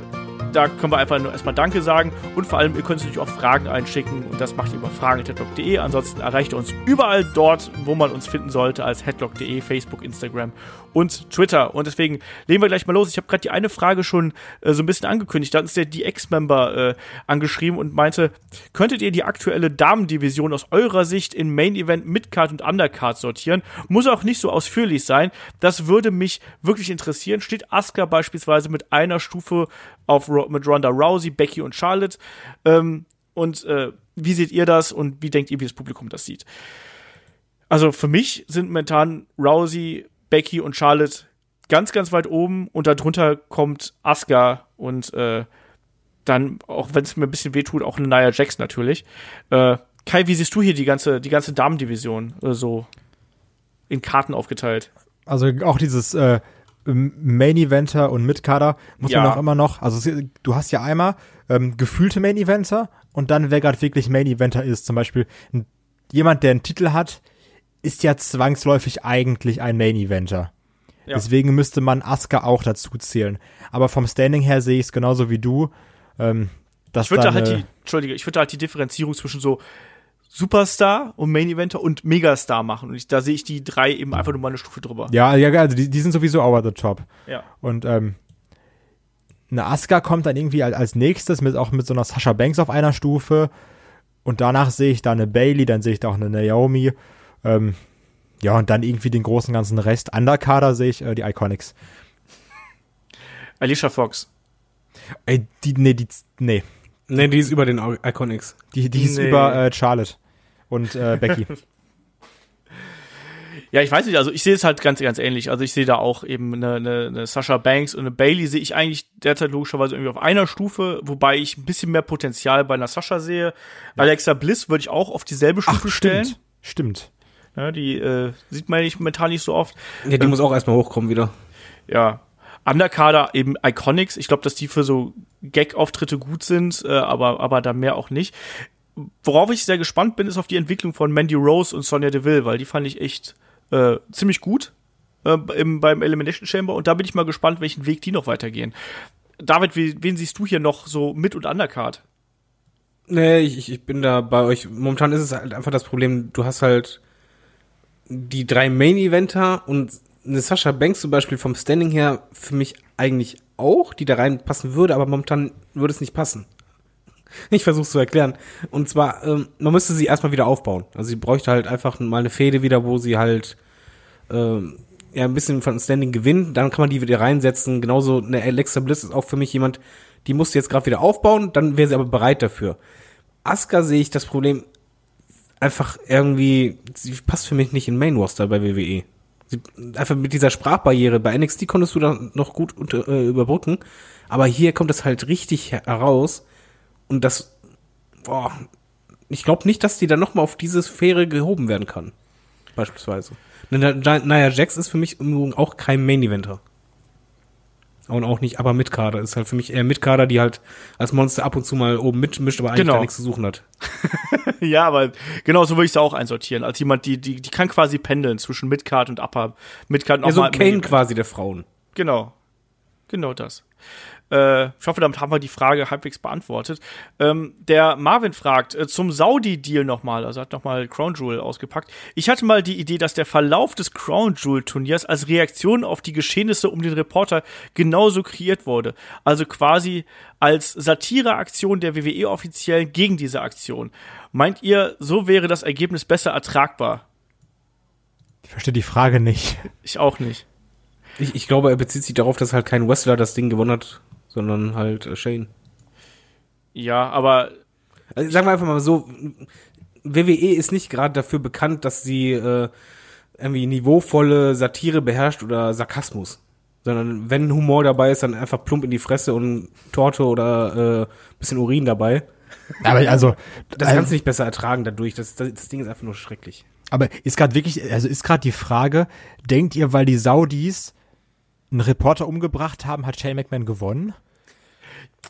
da können wir einfach nur erstmal Danke sagen und vor allem, ihr könnt natürlich auch Fragen einschicken und das macht ihr über fragen.headlock.de. Ansonsten erreicht ihr uns überall dort, wo man uns finden sollte, als headlock.de, Facebook, Instagram und Twitter. Und deswegen legen wir gleich mal los. Ich habe gerade die eine Frage schon äh, so ein bisschen angekündigt. Da hat uns der DX-Member äh, angeschrieben und meinte, könntet ihr die aktuelle Damendivision aus eurer Sicht in Main Event, Midcard und Undercard sortieren? Muss auch nicht so ausführlich sein. Das würde mich wirklich interessieren. Steht Asuka beispielsweise mit einer Stufe auf mit Ronda Rousey, Becky und Charlotte? Ähm, und äh, wie seht ihr das und wie denkt ihr, wie das Publikum das sieht? Also für mich sind momentan Rousey, Becky und Charlotte ganz, ganz weit oben und darunter kommt Asuka und äh, dann, auch wenn es mir ein bisschen wehtut, auch Nia Jax natürlich. Äh, Kai, wie siehst du hier die ganze, die ganze Damendivision äh, so in Karten aufgeteilt? Also auch dieses äh, Main Eventer und Midcarder muss Ja. man auch immer noch, also du hast ja einmal ähm, gefühlte Main Eventer und dann wer gerade wirklich Main Eventer ist, zum Beispiel jemand, der einen Titel hat, ist ja zwangsläufig eigentlich ein Main Eventer. Ja. Deswegen müsste man Asuka auch dazu zählen. Aber vom Standing her sehe ich es genauso wie du. Ähm, dass Ich würde da halt die, Entschuldige, ich würde halt die Differenzierung zwischen so Superstar und Main Eventer und Megastar machen. Und ich, da sehe ich die drei eben einfach nur mal eine Stufe drüber. Ja, ja, also die, die sind sowieso over the top. Ja. Und ähm, eine Asuka kommt dann irgendwie als, als nächstes mit auch mit so einer Sasha Banks auf einer Stufe. Und danach sehe ich da eine Bailey, dann sehe ich da auch eine Naomi. Ähm, ja, und dann irgendwie den großen ganzen Rest. Underkader sehe ich äh, die Iconics. Alicia Fox. Ey, die, nee, die, nee. Nee, die ist über den Iconics. Die, die ist Nee. über äh, Charlotte und äh, Becky. Ja, ich weiß nicht, also ich sehe es halt ganz, ganz ähnlich. Also ich sehe da auch eben eine, eine, eine Sasha Banks und eine Bailey sehe ich eigentlich derzeit logischerweise irgendwie auf einer Stufe, wobei ich ein bisschen mehr Potenzial bei einer Sasha sehe. Alexa Bliss würde ich auch auf dieselbe Stufe stellen. stimmt. Stimmt. Ja, die äh, sieht man nicht momentan nicht so oft. Ja, die muss auch erstmal hochkommen wieder. Ja. Underkader eben Iconics. Ich glaube, dass die für so Gag-Auftritte gut sind, äh, aber, aber da mehr auch nicht. Worauf ich sehr gespannt bin, ist auf die Entwicklung von Mandy Rose und Sonja Deville, weil die fand ich echt äh, ziemlich gut äh, im, beim Elimination Chamber und da bin ich mal gespannt, welchen Weg die noch weitergehen. David, wie, wen siehst du hier noch so mit und Undercard? Nee, ich, ich bin da bei euch. Momentan ist es halt einfach das Problem, du hast halt die drei Main-Eventer und eine Sascha Banks zum Beispiel vom Standing her für mich eigentlich auch, die da reinpassen würde, aber momentan würde es nicht passen. Ich versuche es zu erklären. Und zwar, ähm, man müsste sie erstmal wieder aufbauen. Also sie bräuchte halt einfach mal eine Fehde wieder, wo sie halt ähm, ja ein bisschen von Standing gewinnt. Dann kann man die wieder reinsetzen. Genauso eine Alexa Bliss ist auch für mich jemand, die musste jetzt gerade wieder aufbauen, dann wäre sie aber bereit dafür. Asuka sehe ich das Problem einfach irgendwie, sie passt für mich nicht in Main Roster bei WWE. Sie, einfach mit dieser Sprachbarriere. Bei NXT konntest du da noch gut unter, äh, überbrücken, aber hier kommt es halt richtig heraus und das, boah, ich glaube nicht, dass die dann noch mal auf diese Sphäre gehoben werden kann. Beispielsweise. Nia Jax ist für mich auch kein Main Eventer. Und auch nicht, aber Mitkader ist halt für mich eher Mitkader, die halt als Monster ab und zu mal oben mitmischt, aber eigentlich Genau. da nichts zu suchen hat. ja, aber genau so würde ich es auch einsortieren. Als jemand, die, die, die kann quasi pendeln zwischen Midcard und Upper. Midcard und Ja, so Kane quasi der Frauen. Genau. Genau das. Äh, ich hoffe, damit haben wir die Frage halbwegs beantwortet. Ähm, der Marvin fragt äh, zum Saudi-Deal nochmal, also hat nochmal Crown Jewel ausgepackt. Ich hatte mal die Idee, dass der Verlauf des Crown Jewel-Turniers als Reaktion auf die Geschehnisse um den Reporter genauso kreiert wurde. Also quasi als Satireaktion der WWE-Offiziellen gegen diese Aktion. Meint ihr, so wäre das Ergebnis besser ertragbar? Ich verstehe die Frage nicht. Ich auch nicht. Ich, ich glaube, er bezieht sich darauf, dass halt kein Wrestler das Ding gewonnen hat, sondern halt äh, Shane. Ja, aber Also, sagen wir einfach mal so, WWE ist nicht gerade dafür bekannt, dass sie äh, irgendwie niveauvolle Satire beherrscht oder Sarkasmus. Sondern wenn Humor dabei ist, dann einfach plump in die Fresse und Torte oder äh, bisschen Urin dabei. Aber also, Das also, kannst du nicht besser ertragen dadurch. Das, das, das Ding ist einfach nur schrecklich. aber ist gerade wirklich, also ist gerade die Frage, denkt ihr, weil die Saudis einen Reporter umgebracht haben, hat Shane McMahon gewonnen?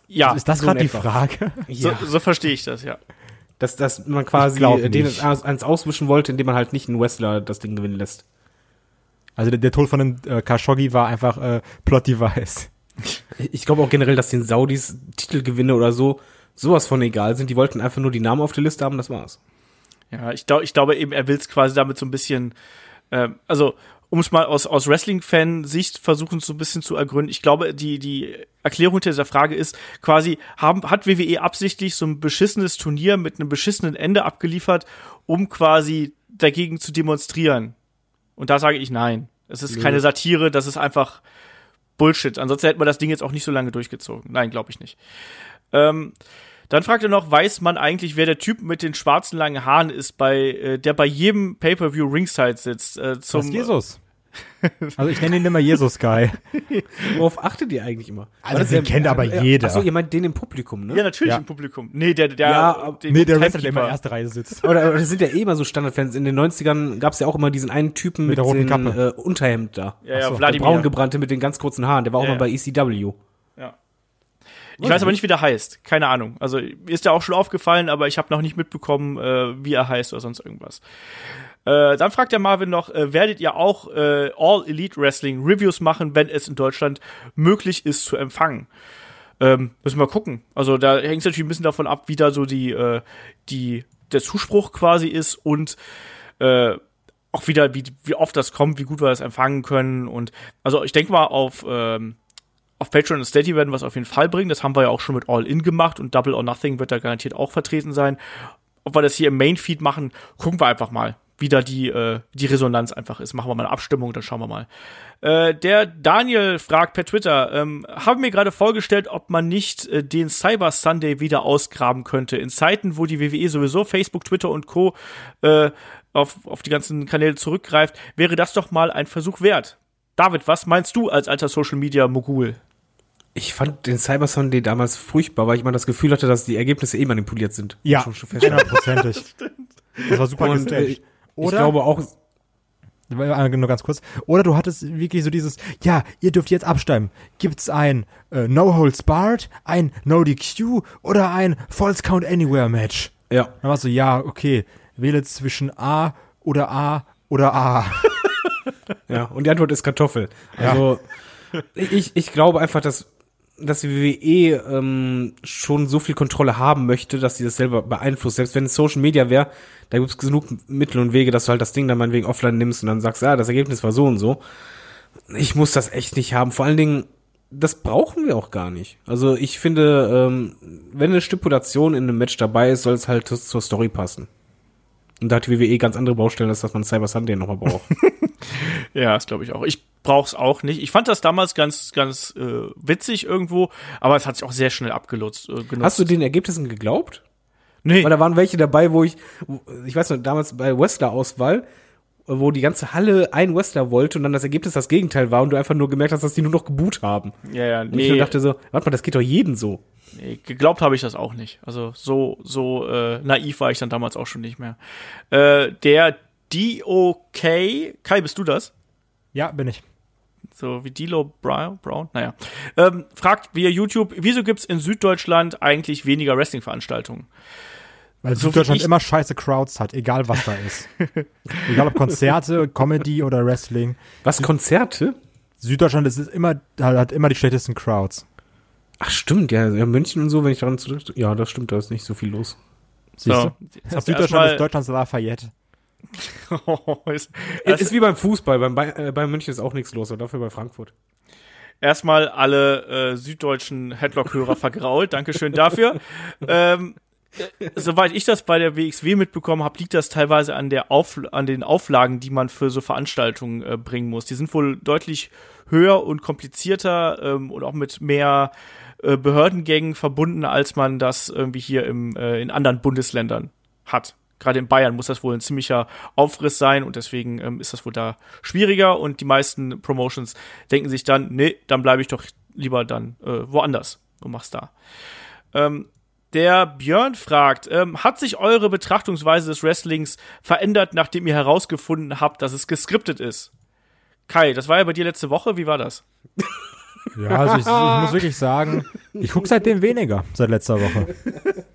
ja, ist das so gerade die. Frage? so, so verstehe ich das, ja. Dass, dass man quasi äh, den eins auswischen wollte, indem man halt nicht einen Wrestler das Ding gewinnen lässt. Also der, der Tod von dem äh, Khashoggi war einfach äh, Plot-Device. Ich glaube auch generell, dass den Saudis Titelgewinne oder so sowas von egal sind. Die wollten einfach nur die Namen auf der Liste haben, das war's. Ja, ich, glaub, ich glaube eben, er will es quasi damit so ein bisschen, ähm, also um es mal aus, aus Wrestling-Fan-Sicht versuchen, so ein bisschen zu ergründen. Ich glaube, die, die Erklärung hinter dieser Frage ist quasi, haben, hat WWE absichtlich so ein beschissenes Turnier mit einem beschissenen Ende abgeliefert, um quasi dagegen zu demonstrieren? Und da sage ich nein. Es ist Nö. keine Satire, das ist einfach Bullshit. Ansonsten hätten wir das Ding jetzt auch nicht so lange durchgezogen. Nein, glaube ich nicht. Ähm, dann fragt er noch, weiß man eigentlich, wer der Typ mit den schwarzen langen Haaren ist, bei, äh, der bei jedem Pay-Per-View Ringside sitzt? Äh, Das zum, ist Jesus. Also ich nenne ihn immer Jesus Guy. Worauf achtet ihr eigentlich immer? Also den kennt aber jeder. Achso, ihr meint den im Publikum, ne? Ja, natürlich Ja. im Publikum. Nee, der, der, Ja, den Nee, der Wrestler, der immer in Timekeeper. der ersten Reihe sitzt. Aber da- das sind ja eh immer so Standardfans. In den 90ern gab es ja auch immer diesen einen Typen Mit mit, der roten den Kappe. äh, Unterhemd da. Ja, ja, Ach so, Der Wladimir. braungebrannte mit den ganz kurzen Haaren. Der war auch Ja, mal ja. bei ECW. Ja. Ich weiß aber nicht, wie der heißt. Keine Ahnung. Also ist der auch schon aufgefallen, aber ich habe noch nicht mitbekommen, äh, wie er heißt oder sonst irgendwas. Äh, dann fragt der Marvin noch, äh, werdet ihr auch äh, All Elite Wrestling Reviews machen, wenn es in Deutschland möglich ist zu empfangen? Ähm, müssen wir gucken. Also da hängt es natürlich ein bisschen davon ab, wie da so die, äh, die, der Zuspruch quasi ist und äh, auch wieder, wie, wie oft das kommt, wie gut wir das empfangen können. Und also ich denke mal, auf, ähm, auf Patreon und Steady werden wir es auf jeden Fall bringen. Das haben wir ja auch schon mit All In gemacht und Double or Nothing wird da garantiert auch vertreten sein. Ob wir das hier im Main-Feed machen, gucken wir einfach mal, wie da die, äh, die Resonanz einfach ist. Machen wir mal eine Abstimmung, dann schauen wir mal. Äh, der Daniel fragt per Twitter, ähm, haben mir gerade vorgestellt, ob man nicht äh, den Cyber Sunday wieder ausgraben könnte. In Zeiten, wo die WWE sowieso Facebook, Twitter und Co. Äh, auf, auf die ganzen Kanäle zurückgreift, wäre das doch mal ein Versuch wert. David, was meinst du als alter Social Media Mogul? Ich fand den Cyber Sunday damals furchtbar, weil ich mal das Gefühl hatte, dass die Ergebnisse eh manipuliert sind. Ja, hundertprozentig. Das war super Und äh, ich Oder, glaube auch, äh, nur ganz kurz, oder du hattest wirklich so dieses, ja, ihr dürft jetzt abstimmen. Gibt's ein äh, No Holds Barred, ein No DQ oder ein False Count Anywhere Match? ja, Dann warst du, ja, okay, wähle zwischen A oder A oder A. Ja, und die Antwort ist Kartoffel. Also ich, ich glaube einfach, dass, dass die WWE ähm, schon so viel Kontrolle haben möchte, dass sie das selber beeinflusst. Selbst wenn es Social Media wäre, da gibt es genug Mittel und Wege, dass du halt das Ding dann meinetwegen offline nimmst und dann sagst, ja, das Ergebnis war so und so. Ich muss das echt nicht haben. Vor allen Dingen, das brauchen wir auch gar nicht. Also ich finde, ähm, wenn eine Stipulation in einem Match dabei ist, soll es halt zur Story passen. Und da hat die WWE ganz andere Baustellen, als dass man Cyber Sunday nochmal braucht. Ja, das glaube ich auch. Ich brauch's auch nicht. Ich fand das damals ganz, ganz äh, witzig irgendwo, aber es hat sich auch sehr schnell abgelutzt. Äh, genutzt. Hast du den Ergebnissen geglaubt? Nee. Weil da waren welche dabei, wo ich, ich weiß noch, damals bei Wrestler-Auswahl, wo die ganze Halle ein Wrestler wollte und dann das Ergebnis das Gegenteil war und du einfach nur gemerkt hast, dass die nur noch geboot haben. Ja, ja, Und ich nee, nur dachte so, warte mal, das geht doch jeden so. nee geglaubt habe ich das auch nicht. Also so, so äh, naiv war ich dann damals auch schon nicht mehr. Äh, der DOK, Kai, bist du das? Ja, bin ich. So wie Dilo Brown, Brown? naja. Ähm, fragt via YouTube, wieso gibt's in Süddeutschland eigentlich weniger Wrestling-Veranstaltungen? Weil So Süddeutschland immer scheiße Crowds hat, egal was da ist. egal ob Konzerte, Comedy oder Wrestling. Was, Konzerte? Süddeutschland ist immer, hat immer die schlechtesten Crowds. Ach stimmt, ja, ja, München und so, wenn ich daran zurück, ja, das stimmt, da ist nicht so viel los. Siehst So, du? Süddeutschland ist Deutschlands Lafayette. ist, Es ist wie beim Fußball, beim, äh, bei München ist auch nichts los, aber dafür bei Frankfurt. erstmal alle äh, süddeutschen Headlock-Hörer vergrault. Dankeschön dafür. ähm, äh, soweit ich das bei der WXW mitbekommen habe, liegt das teilweise an, der Auf, an den Auflagen, die man für so Veranstaltungen äh, bringen muss. Die sind wohl deutlich höher und komplizierter ähm, und auch mit mehr äh, Behördengängen verbunden, als man das irgendwie hier im, äh, in anderen Bundesländern hat. Gerade in Bayern muss das wohl ein ziemlicher Aufriss sein und deswegen ähm, ist das wohl da schwieriger und die meisten Promotions denken sich dann, nee, dann bleibe ich doch lieber dann äh, woanders und mach's da. Ähm, der Björn fragt, ähm, hat sich eure Betrachtungsweise des Wrestlings verändert, nachdem ihr herausgefunden habt, dass es geskriptet ist? Kai, das war ja bei dir letzte Woche, wie war das? Ja, also ich, ich muss wirklich sagen, ich gucke seitdem weniger, seit letzter Woche.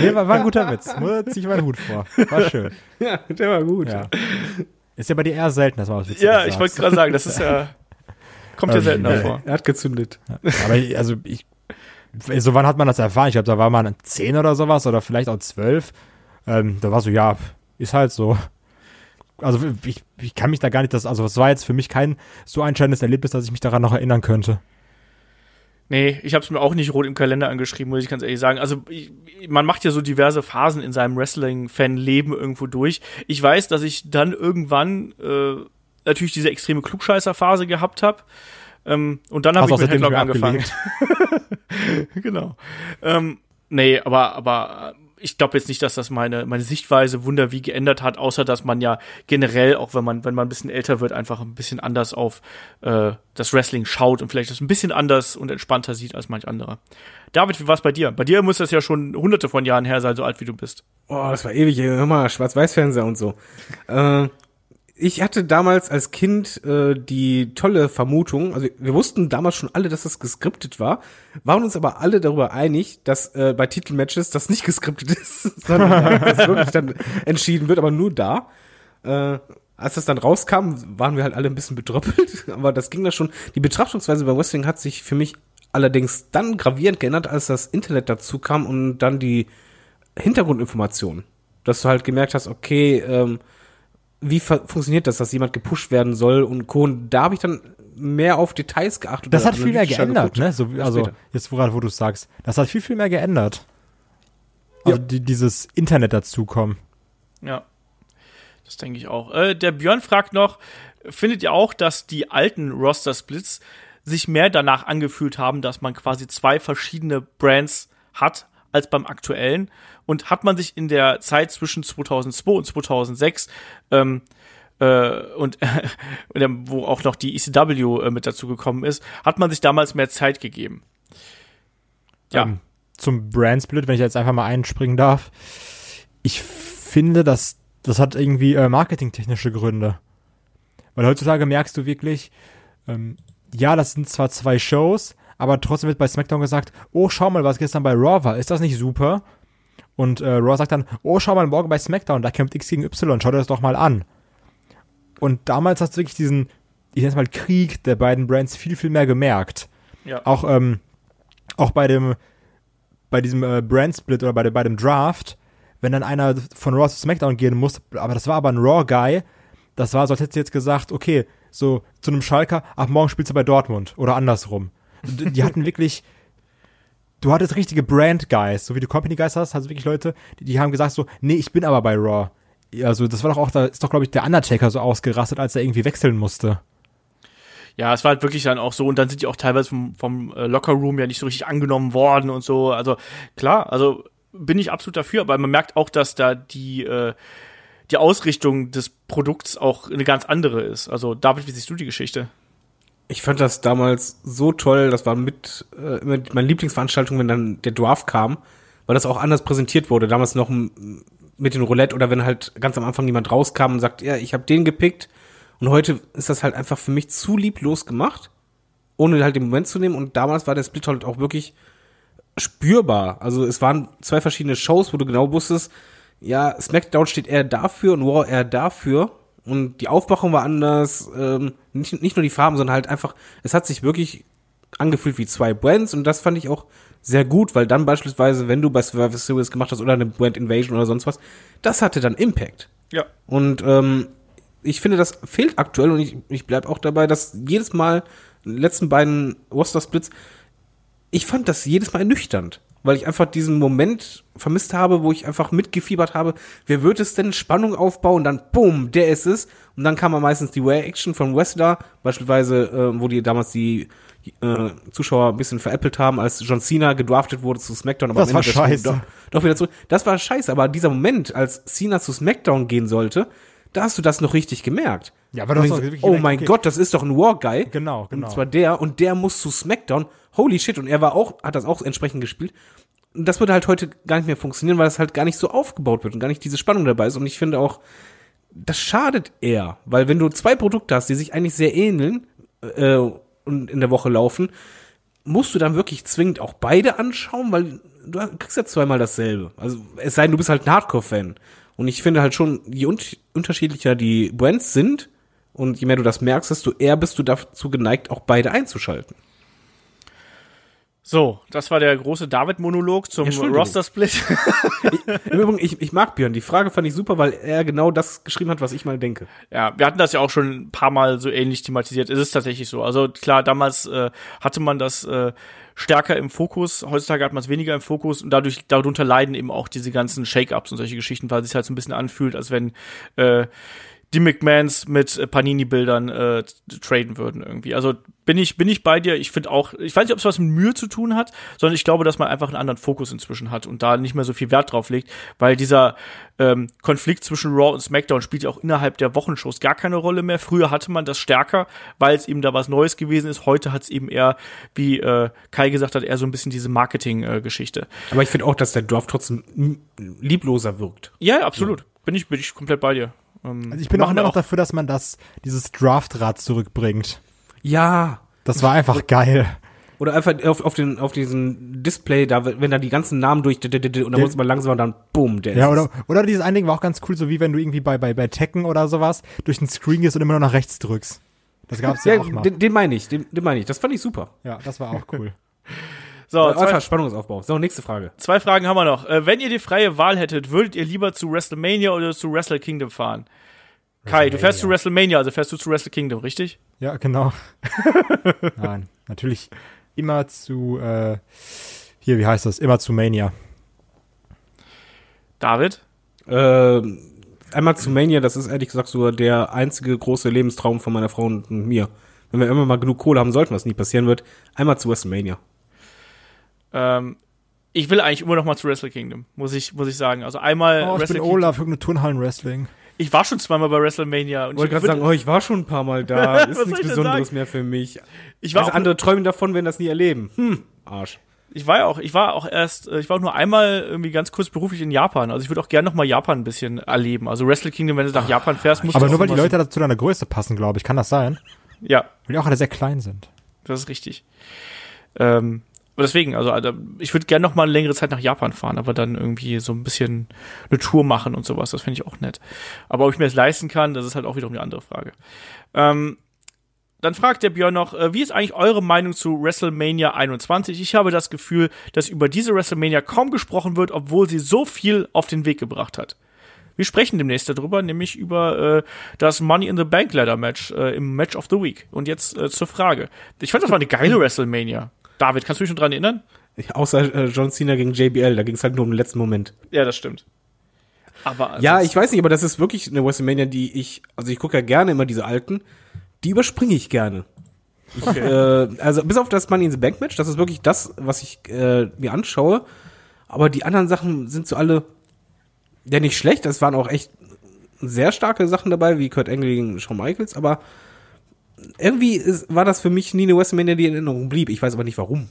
Nee, war, war ein guter Witz. Muss zieh ich meinen Hut vor. War schön. Ja, der war gut. Ja. Ist ja bei dir eher selten, dass man was Witziges Ja, ich wollte gerade sagen, das ist ja, kommt ja Ähm, seltener vor. Er hat gezündet. Aber ich, also ich, so wann hat man das erfahren? Ich glaube, da war man zehn oder sowas oder vielleicht auch zwölf. Ähm, da war so, ja, ist halt so. Also ich, ich kann mich da gar nicht, das, also es war jetzt für mich kein so einschneidendes Erlebnis, dass ich mich daran noch erinnern könnte. Nee, ich habe es mir auch nicht rot im Kalender angeschrieben, muss ich ganz ehrlich sagen. Also ich, man macht ja so diverse Phasen in seinem Wrestling-Fan-Leben irgendwo durch. Ich weiß, dass ich dann irgendwann äh, natürlich diese extreme Klugscheißer-Phase gehabt habe. Ähm, und dann habe ich auch mit Headlock angefangen. genau. Ähm, nee, aber, aber ich glaube jetzt nicht, dass das meine, meine Sichtweise wunder wie geändert hat, außer dass man ja generell, auch wenn man, wenn man ein bisschen älter wird, einfach ein bisschen anders auf äh, das Wrestling schaut und vielleicht das ein bisschen anders und entspannter sieht als manch anderer. David, wie war es bei dir? Bei dir muss das ja schon hunderte von Jahren her sein, so alt wie du bist. Oh, das war ewig, hör mal, Schwarz-Weiß-Fernseher und so. Äh, ich hatte damals als Kind äh, die tolle Vermutung, also wir wussten damals schon alle, dass das geskriptet war, waren uns aber alle darüber einig, dass äh, bei Titelmatches das nicht geskriptet ist, sondern das wirklich dann entschieden wird, aber nur da. Äh, als das dann rauskam, waren wir halt alle ein bisschen betröppelt, aber das ging da schon. Die Betrachtungsweise bei Wrestling hat sich für mich allerdings dann gravierend geändert, als das Internet dazu kam und dann die Hintergrundinformationen. Dass du halt gemerkt hast, okay, ähm, wie funktioniert das, dass jemand gepusht werden soll und Co. Und da habe ich dann mehr auf Details geachtet. Das hat viel mehr geändert, geguckt. ne? So, wie- also später. jetzt woran, wo du sagst. Das hat viel, viel mehr geändert. Also die, dieses Internet dazukommen. Ja. Das denke ich auch. Äh, der Björn fragt noch, findet ihr auch, dass die alten Roster-Splits sich mehr danach angefühlt haben, dass man quasi zwei verschiedene Brands hat als beim aktuellen? Und hat man sich in der Zeit zwischen 2002 und 2006 ähm, äh, und äh, wo auch noch die ECW äh, mit dazu gekommen ist, hat man sich damals mehr Zeit gegeben? Ja. Ähm, zum Brand-Split, wenn ich jetzt einfach mal einspringen darf. Ich finde, dass das hat irgendwie äh, marketingtechnische Gründe. Weil heutzutage merkst du wirklich, ähm, ja, das sind zwar zwei Shows, aber trotzdem wird bei SmackDown gesagt, oh, schau mal, was gestern bei Raw war, ist das nicht super? Und äh, Raw sagt dann, oh, schau mal, morgen bei SmackDown, da kämpft X gegen Y, schau dir das doch mal an. Und damals hast du wirklich diesen, ich nenne es mal Krieg der beiden Brands viel, viel mehr gemerkt. Ja. Auch, ähm, auch bei dem, bei diesem äh, Brand-Split oder bei, dem- bei dem Draft, wenn dann einer von Raw zu SmackDown gehen muss, aber das war aber ein Raw-Guy, das war so, als hättest du jetzt gesagt, okay, so zu einem Schalker, ab morgen spielst du bei Dortmund oder andersrum. Die, hatten wirklich, du hattest richtige Brand-Guys, so wie du Company-Guys hast, hast du wirklich Leute, die, die haben gesagt so, nee, ich bin aber bei Raw. Also das war doch auch, da ist doch, glaube ich, der Undertaker so ausgerastet, als er irgendwie wechseln musste. Ja, es war halt wirklich dann auch so und dann sind die auch teilweise vom, vom äh, Locker Room ja nicht so richtig angenommen worden und so. Also klar, also bin ich absolut dafür, aber man merkt auch, dass da die äh, die Ausrichtung des Produkts auch eine ganz andere ist. Also David, wie siehst du die Geschichte? Ich fand das damals so toll, das war mit äh, immer meine Lieblingsveranstaltung, wenn dann der Dwarf kam, weil das auch anders präsentiert wurde. Damals noch mit den Roulette oder wenn halt ganz am Anfang jemand rauskam und sagt, ja, ich habe den gepickt. Und heute ist das halt einfach für mich zu lieblos gemacht, ohne halt den Moment zu nehmen. Und damals war der Split halt auch wirklich spürbar. Also es waren zwei verschiedene Shows, wo du genau wusstest, ja, SmackDown steht eher dafür und Raw eher dafür. Und die Aufmachung war anders. Ähm, nicht, nicht nur die Farben, sondern halt einfach, es hat sich wirklich angefühlt wie zwei Brands und das fand ich auch sehr gut, weil dann beispielsweise, wenn du bei Survivor Series gemacht hast oder eine Brand Invasion oder sonst was, das hatte dann Impact. Ja. Und ähm, ich finde, das fehlt aktuell und ich, ich bleib auch dabei, dass jedes Mal, in den letzten beiden Roster-Splits, ich fand das jedes Mal ernüchternd, weil ich einfach diesen Moment vermisst habe, wo ich einfach mitgefiebert habe, wer wird es denn Spannung aufbauen, dann boom, der ist es und dann kam meistens die Reaction von Wrestler, beispielsweise, äh, wo die damals die äh, Zuschauer ein bisschen veräppelt haben, als John Cena gedraftet wurde zu SmackDown, aber Das war scheiße. Doch, doch wieder zurück. Das war scheiße, aber dieser Moment, als Cena zu SmackDown gehen sollte, da hast du das noch richtig gemerkt. Ja, aber du hast denkst, oh mein okay. Gott, das ist doch ein War Guy. Genau, genau. Und zwar der und der muss zu SmackDown. Holy shit und er war auch hat das auch entsprechend gespielt. Und das würde halt heute gar nicht mehr funktionieren, weil das halt gar nicht so aufgebaut wird und gar nicht diese Spannung dabei ist und ich finde auch das schadet eher, weil wenn du zwei Produkte hast, die sich eigentlich sehr ähneln äh, und in der Woche laufen, musst du dann wirklich zwingend auch beide anschauen, weil du kriegst ja zweimal dasselbe. Also es sei denn, du bist halt ein Hardcore-Fan. Und ich finde halt schon, je un unterschiedlicher die Brands sind und je mehr du das merkst, desto eher bist du dazu geneigt, auch beide einzuschalten. So, das war der große David-Monolog zum. Roster-Split. Im Übrigen, ich, ich mag Björn. Die Frage fand ich super, weil er genau das geschrieben hat, was ich mal denke. Ja, wir hatten das ja auch schon ein paar Mal so ähnlich thematisiert. Es ist tatsächlich so. Also klar, damals äh, hatte man das äh, stärker im Fokus. Heutzutage hat man es weniger im Fokus und dadurch darunter leiden eben auch diese ganzen Shake-ups und solche Geschichten, weil es sich halt so ein bisschen anfühlt, als wenn äh, die McMahons mit äh, Panini-Bildern äh, traden würden irgendwie. Also bin ich bin ich bei dir. Ich finde auch, ich weiß nicht, ob es was mit Mühe zu tun hat, sondern ich glaube, dass man einfach einen anderen Fokus inzwischen hat und da nicht mehr so viel Wert drauf legt, weil dieser ähm, Konflikt zwischen Raw und SmackDown spielt ja auch innerhalb der Wochenshows gar keine Rolle mehr. Früher hatte man das stärker, weil es eben da was Neues gewesen ist. Heute hat es eben eher, wie äh, Kai gesagt hat, eher so ein bisschen diese Marketing-Geschichte. Aber ich finde auch, dass der Draft trotzdem liebloser wirkt. ja, ja, absolut. Bin ich bin ich komplett bei dir. Ähm, Also ich bin auch immer noch dafür, dass man das, dieses Draftrad zurückbringt. Ja. Das war einfach geil. Oder einfach auf, auf, den, auf diesen Display, da, wenn da die ganzen Namen durch, und dann muss man langsam und dann bumm, der Ja, ist oder, oder dieses eine Ding war auch ganz cool, so wie wenn du irgendwie bei, bei, bei Tekken oder sowas durch den Screen gehst und immer nur nach rechts drückst. Das gab's ja, Ja, auch mal. den, den meine ich, den, den meine ich. Das fand ich super. Ja, das war auch cool. So, Einfach zwei, Spannungsaufbau. So, nächste Frage. zwei Fragen haben wir noch. Äh, wenn ihr die freie Wahl hättet, würdet ihr lieber zu WrestleMania oder zu Wrestle Kingdom fahren? Kai, du fährst zu WrestleMania, also fährst du zu Wrestle Kingdom, richtig? Ja, genau. Nein, natürlich immer zu, äh, hier, wie heißt das? Immer zu Mania. David? Ähm, einmal zu Mania, das ist ehrlich gesagt so der einzige große Lebenstraum von meiner Frau und mir. Wenn wir immer mal genug Kohle haben sollten, was nie passieren wird, einmal zu WrestleMania. Ähm, ich will eigentlich immer noch mal zu Wrestle Kingdom, muss ich, muss ich sagen. Also einmal Oh, ich Wrestle bin Kingdom. Olaf, irgendeine Turnhallen-Wrestling. Ich war schon zweimal bei WrestleMania und Ich wollte gerade sagen, oh, ich war schon ein paar Mal da. Ist nichts Besonderes sagen? mehr für mich. ich war Also auch, andere träumen davon, werden das nie erleben. Hm, Arsch. ich war ja auch, ich war auch erst, äh, ich war auch nur einmal irgendwie ganz kurz beruflich in Japan. Also ich würde auch gerne noch mal Japan ein bisschen erleben. Also Wrestle Kingdom, wenn du nach Japan fährst, musst Aber du nur weil die Leute zu deiner Größe passen, glaube ich. Kann das sein? Ja, Weil die auch alle sehr klein sind. das ist richtig. Ähm, deswegen, also, also ich würde gerne noch mal eine längere Zeit nach Japan fahren, aber dann irgendwie so ein bisschen eine Tour machen und sowas. Das finde ich auch nett. Aber ob ich mir das leisten kann, das ist halt auch wiederum eine andere Frage. Ähm, dann fragt der Björn noch, äh, wie ist eigentlich eure Meinung zu WrestleMania 21? Ich habe das Gefühl, dass über diese WrestleMania kaum gesprochen wird, obwohl sie so viel auf den Weg gebracht hat. Wir sprechen demnächst darüber, nämlich über äh, das Money in the Bank Ladder Match äh, im Match of the Week. Und jetzt äh, zur Frage. Ich fand, das war eine geile WrestleMania. David, kannst du dich schon dran erinnern? Außer äh, John Cena gegen JBL, da ging es halt nur um den letzten Moment. Ja, das stimmt. Aber Ja, ich weiß nicht, aber das ist wirklich eine WrestleMania, die ich, also ich gucke ja gerne immer diese alten, die überspringe ich gerne. Ich, äh, also bis auf das Money in the Bank Match, das ist wirklich das, was ich äh, mir anschaue. Aber die anderen Sachen sind so alle, ja nicht schlecht, es waren auch echt sehr starke Sachen dabei, wie Kurt Angle gegen Shawn Michaels, aber irgendwie ist, war das für mich nie eine WrestleMania, die in Erinnerung blieb. Ich weiß aber nicht warum.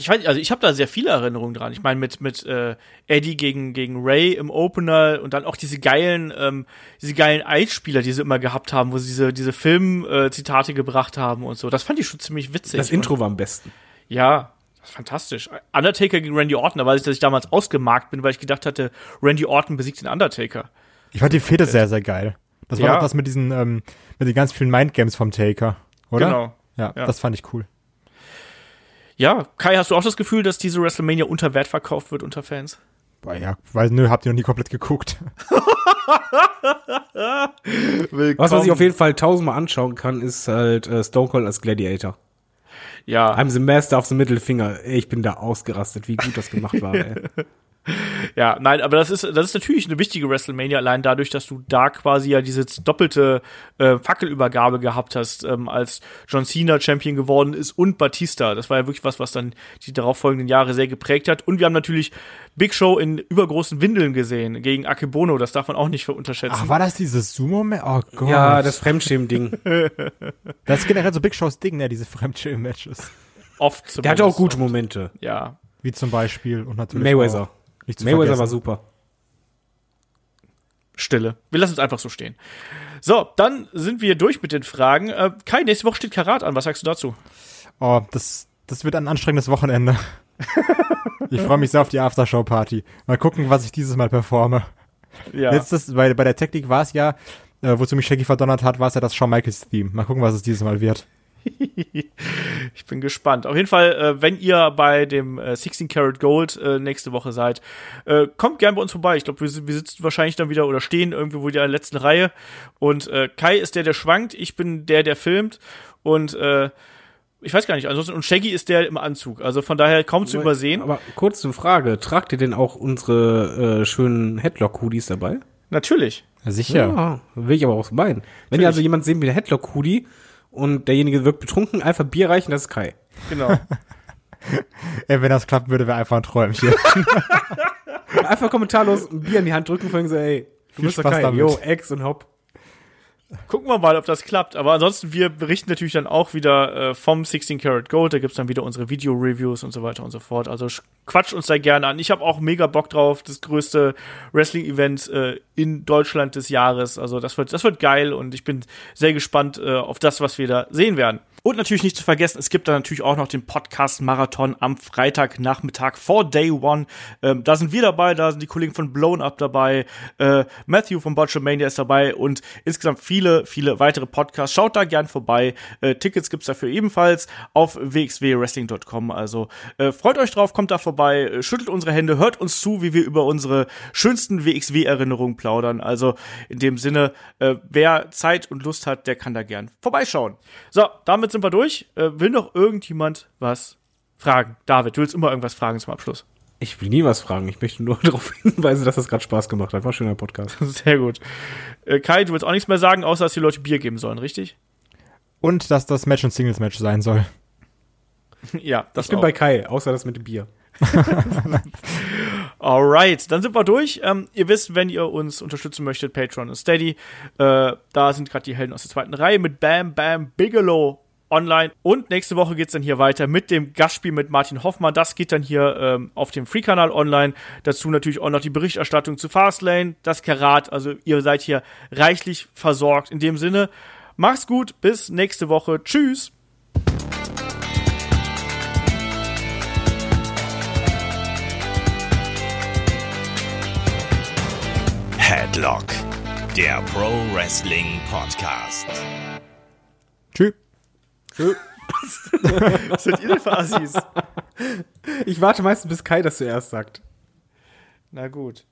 ich weiß, also ich habe da sehr viele Erinnerungen dran. Ich meine mit mit äh, Eddie gegen gegen Ray im Opener und dann auch diese geilen ähm, diese geilen Eisspieler, die sie immer gehabt haben, wo sie diese diese Film äh, Zitate gebracht haben und so. Das fand ich schon ziemlich witzig. Das Intro war am besten. Ja, das ist fantastisch. Undertaker gegen Randy Orton, da weiß ich, dass ich damals ausgemarkt bin, weil ich gedacht hatte, Randy Orton besiegt den Undertaker. Ich fand die Fehde sehr, sehr geil. Das war Ja. doch das mit diesen, ähm, mit den ganz vielen Mindgames vom Taker, oder? Genau. Ja, Ja. das fand ich cool. Ja, Kai, hast du auch das Gefühl, dass diese WrestleMania unter Wert verkauft wird unter Fans? Boah, ja, weil, nö, habt ihr noch nie komplett geguckt. Was man sich auf jeden Fall tausendmal anschauen kann, ist halt äh, Stone Cold als Gladiator. ja, I'm the master of the middle finger. Ey, Ich bin da ausgerastet, wie gut das gemacht war. Ja, nein, aber das ist, das ist natürlich eine wichtige WrestleMania, allein dadurch, dass du da quasi ja diese doppelte äh, Fackelübergabe gehabt hast, ähm, als John Cena Champion geworden ist und Batista. Das war ja wirklich was, was dann die darauffolgenden Jahre sehr geprägt hat. Und wir haben natürlich Big Show in übergroßen Windeln gesehen gegen Akebono, das darf man auch nicht unterschätzen. Ach, war das dieses Sumo-Match? Oh Gott. Ja, das Fremdschämen-Ding. das ist generell so Big Shows Ding, ne, diese Fremdschirm-Matches. Oft Der zumindest. hatte auch gute Momente. Ja. Wie zum Beispiel und natürlich Mayweather. auch, nicht Mayweather vergessen. war super. Stille. Wir lassen es einfach so stehen. So, dann sind wir durch mit den Fragen. Äh, Kai, nächste Woche steht Karat an. Was sagst du dazu? Oh, das, das wird ein anstrengendes Wochenende. ich freue mich sehr auf die Aftershow-Party. Mal gucken, was ich dieses Mal performe. Ja. Letztes, bei, bei der Technik war es ja, äh, wozu mich Shaggy verdonnert hat, war es ja das Shawn Michaels Theme. Mal gucken, was es dieses Mal wird. Ich bin gespannt. Auf jeden Fall, äh, wenn ihr bei dem äh, 16 Karat Gold äh, nächste Woche seid, äh, kommt gern bei uns vorbei. Ich glaube, wir, wir sitzen wahrscheinlich dann wieder oder stehen irgendwo wieder in der letzten Reihe. Und äh, Kai ist der, der schwankt. Ich bin der, der filmt. Und äh, ich weiß gar nicht. Ansonsten und Shaggy ist der im Anzug. Also von daher kaum zu übersehen. Aber kurze Frage, tragt ihr denn auch unsere äh, schönen Headlock-Hoodies dabei? Natürlich. Ja, sicher. Ja, will ich aber auch meinen. Wenn ihr also jemand sehen wie der Headlock-Hoodie und derjenige wirkt betrunken, einfach Bier reichen, das ist Kai. Genau. Ey, wenn das klappen würde, wäre einfach ein Träumchen. Einfach kommentarlos ein Bier in die Hand drücken und sagen so, ey, du Viel bist doch Kai. damit. Jo, Ex und Hopp. Gucken wir mal, ob das klappt. Aber ansonsten, wir berichten natürlich dann auch wieder äh, vom 16 Karat Gold. Da gibt's dann wieder unsere Video-Reviews und so weiter und so fort. Also sch- quatscht uns da gerne an. Ich habe auch mega Bock drauf. Das größte Wrestling-Event äh, in Deutschland des Jahres. Also das wird, das wird geil und ich bin sehr gespannt äh, auf das, was wir da sehen werden. Und natürlich nicht zu vergessen, es gibt dann natürlich auch noch den Podcast-Marathon am Freitagnachmittag vor Day One. Ähm, da sind wir dabei, da sind die Kollegen von Blown Up dabei, äh, Matthew von Botchamania ist dabei und insgesamt viele, viele weitere Podcasts. Schaut da gern vorbei. Äh, Tickets gibt's dafür ebenfalls auf wxwwrestling.com. Also äh, freut euch drauf, kommt da vorbei, äh, schüttelt unsere Hände, hört uns zu, wie wir über unsere schönsten WXW-Erinnerungen plaudern. Also in dem Sinne, äh, wer Zeit und Lust hat, der kann da gern vorbeischauen. So, damit sind wir durch. Äh, will noch irgendjemand was fragen? David, du willst immer irgendwas fragen zum Abschluss. Ich will nie was fragen. Ich möchte nur darauf hinweisen, dass das gerade Spaß gemacht hat. War ein schöner Podcast. Sehr gut. Äh, Kai, du willst auch nichts mehr sagen, außer dass die Leute Bier geben sollen, richtig? Und dass das Match ein Singles-Match sein soll. ja, das Ich bin auch. bei Kai, außer das mit dem Bier. Alright, dann sind wir durch. Ähm, ihr wisst, wenn ihr uns unterstützen möchtet, Patreon und Steady. Äh, da sind gerade die Helden aus der zweiten Reihe mit Bam Bam Bigelow online. Und nächste Woche geht's dann hier weiter mit dem Gastspiel mit Martin Hoffmann. Das geht dann hier ähm, auf dem Free-Kanal online. Dazu natürlich auch noch die Berichterstattung zu Fastlane, das Karat. Also ihr seid hier reichlich versorgt. In dem Sinne, macht's gut, bis nächste Woche. Tschüss. Headlock, der Pro Wrestling Podcast. Tschüss. Was seid ihr denn für Assis? Ich warte meistens, bis Kai das zuerst sagt. Na gut.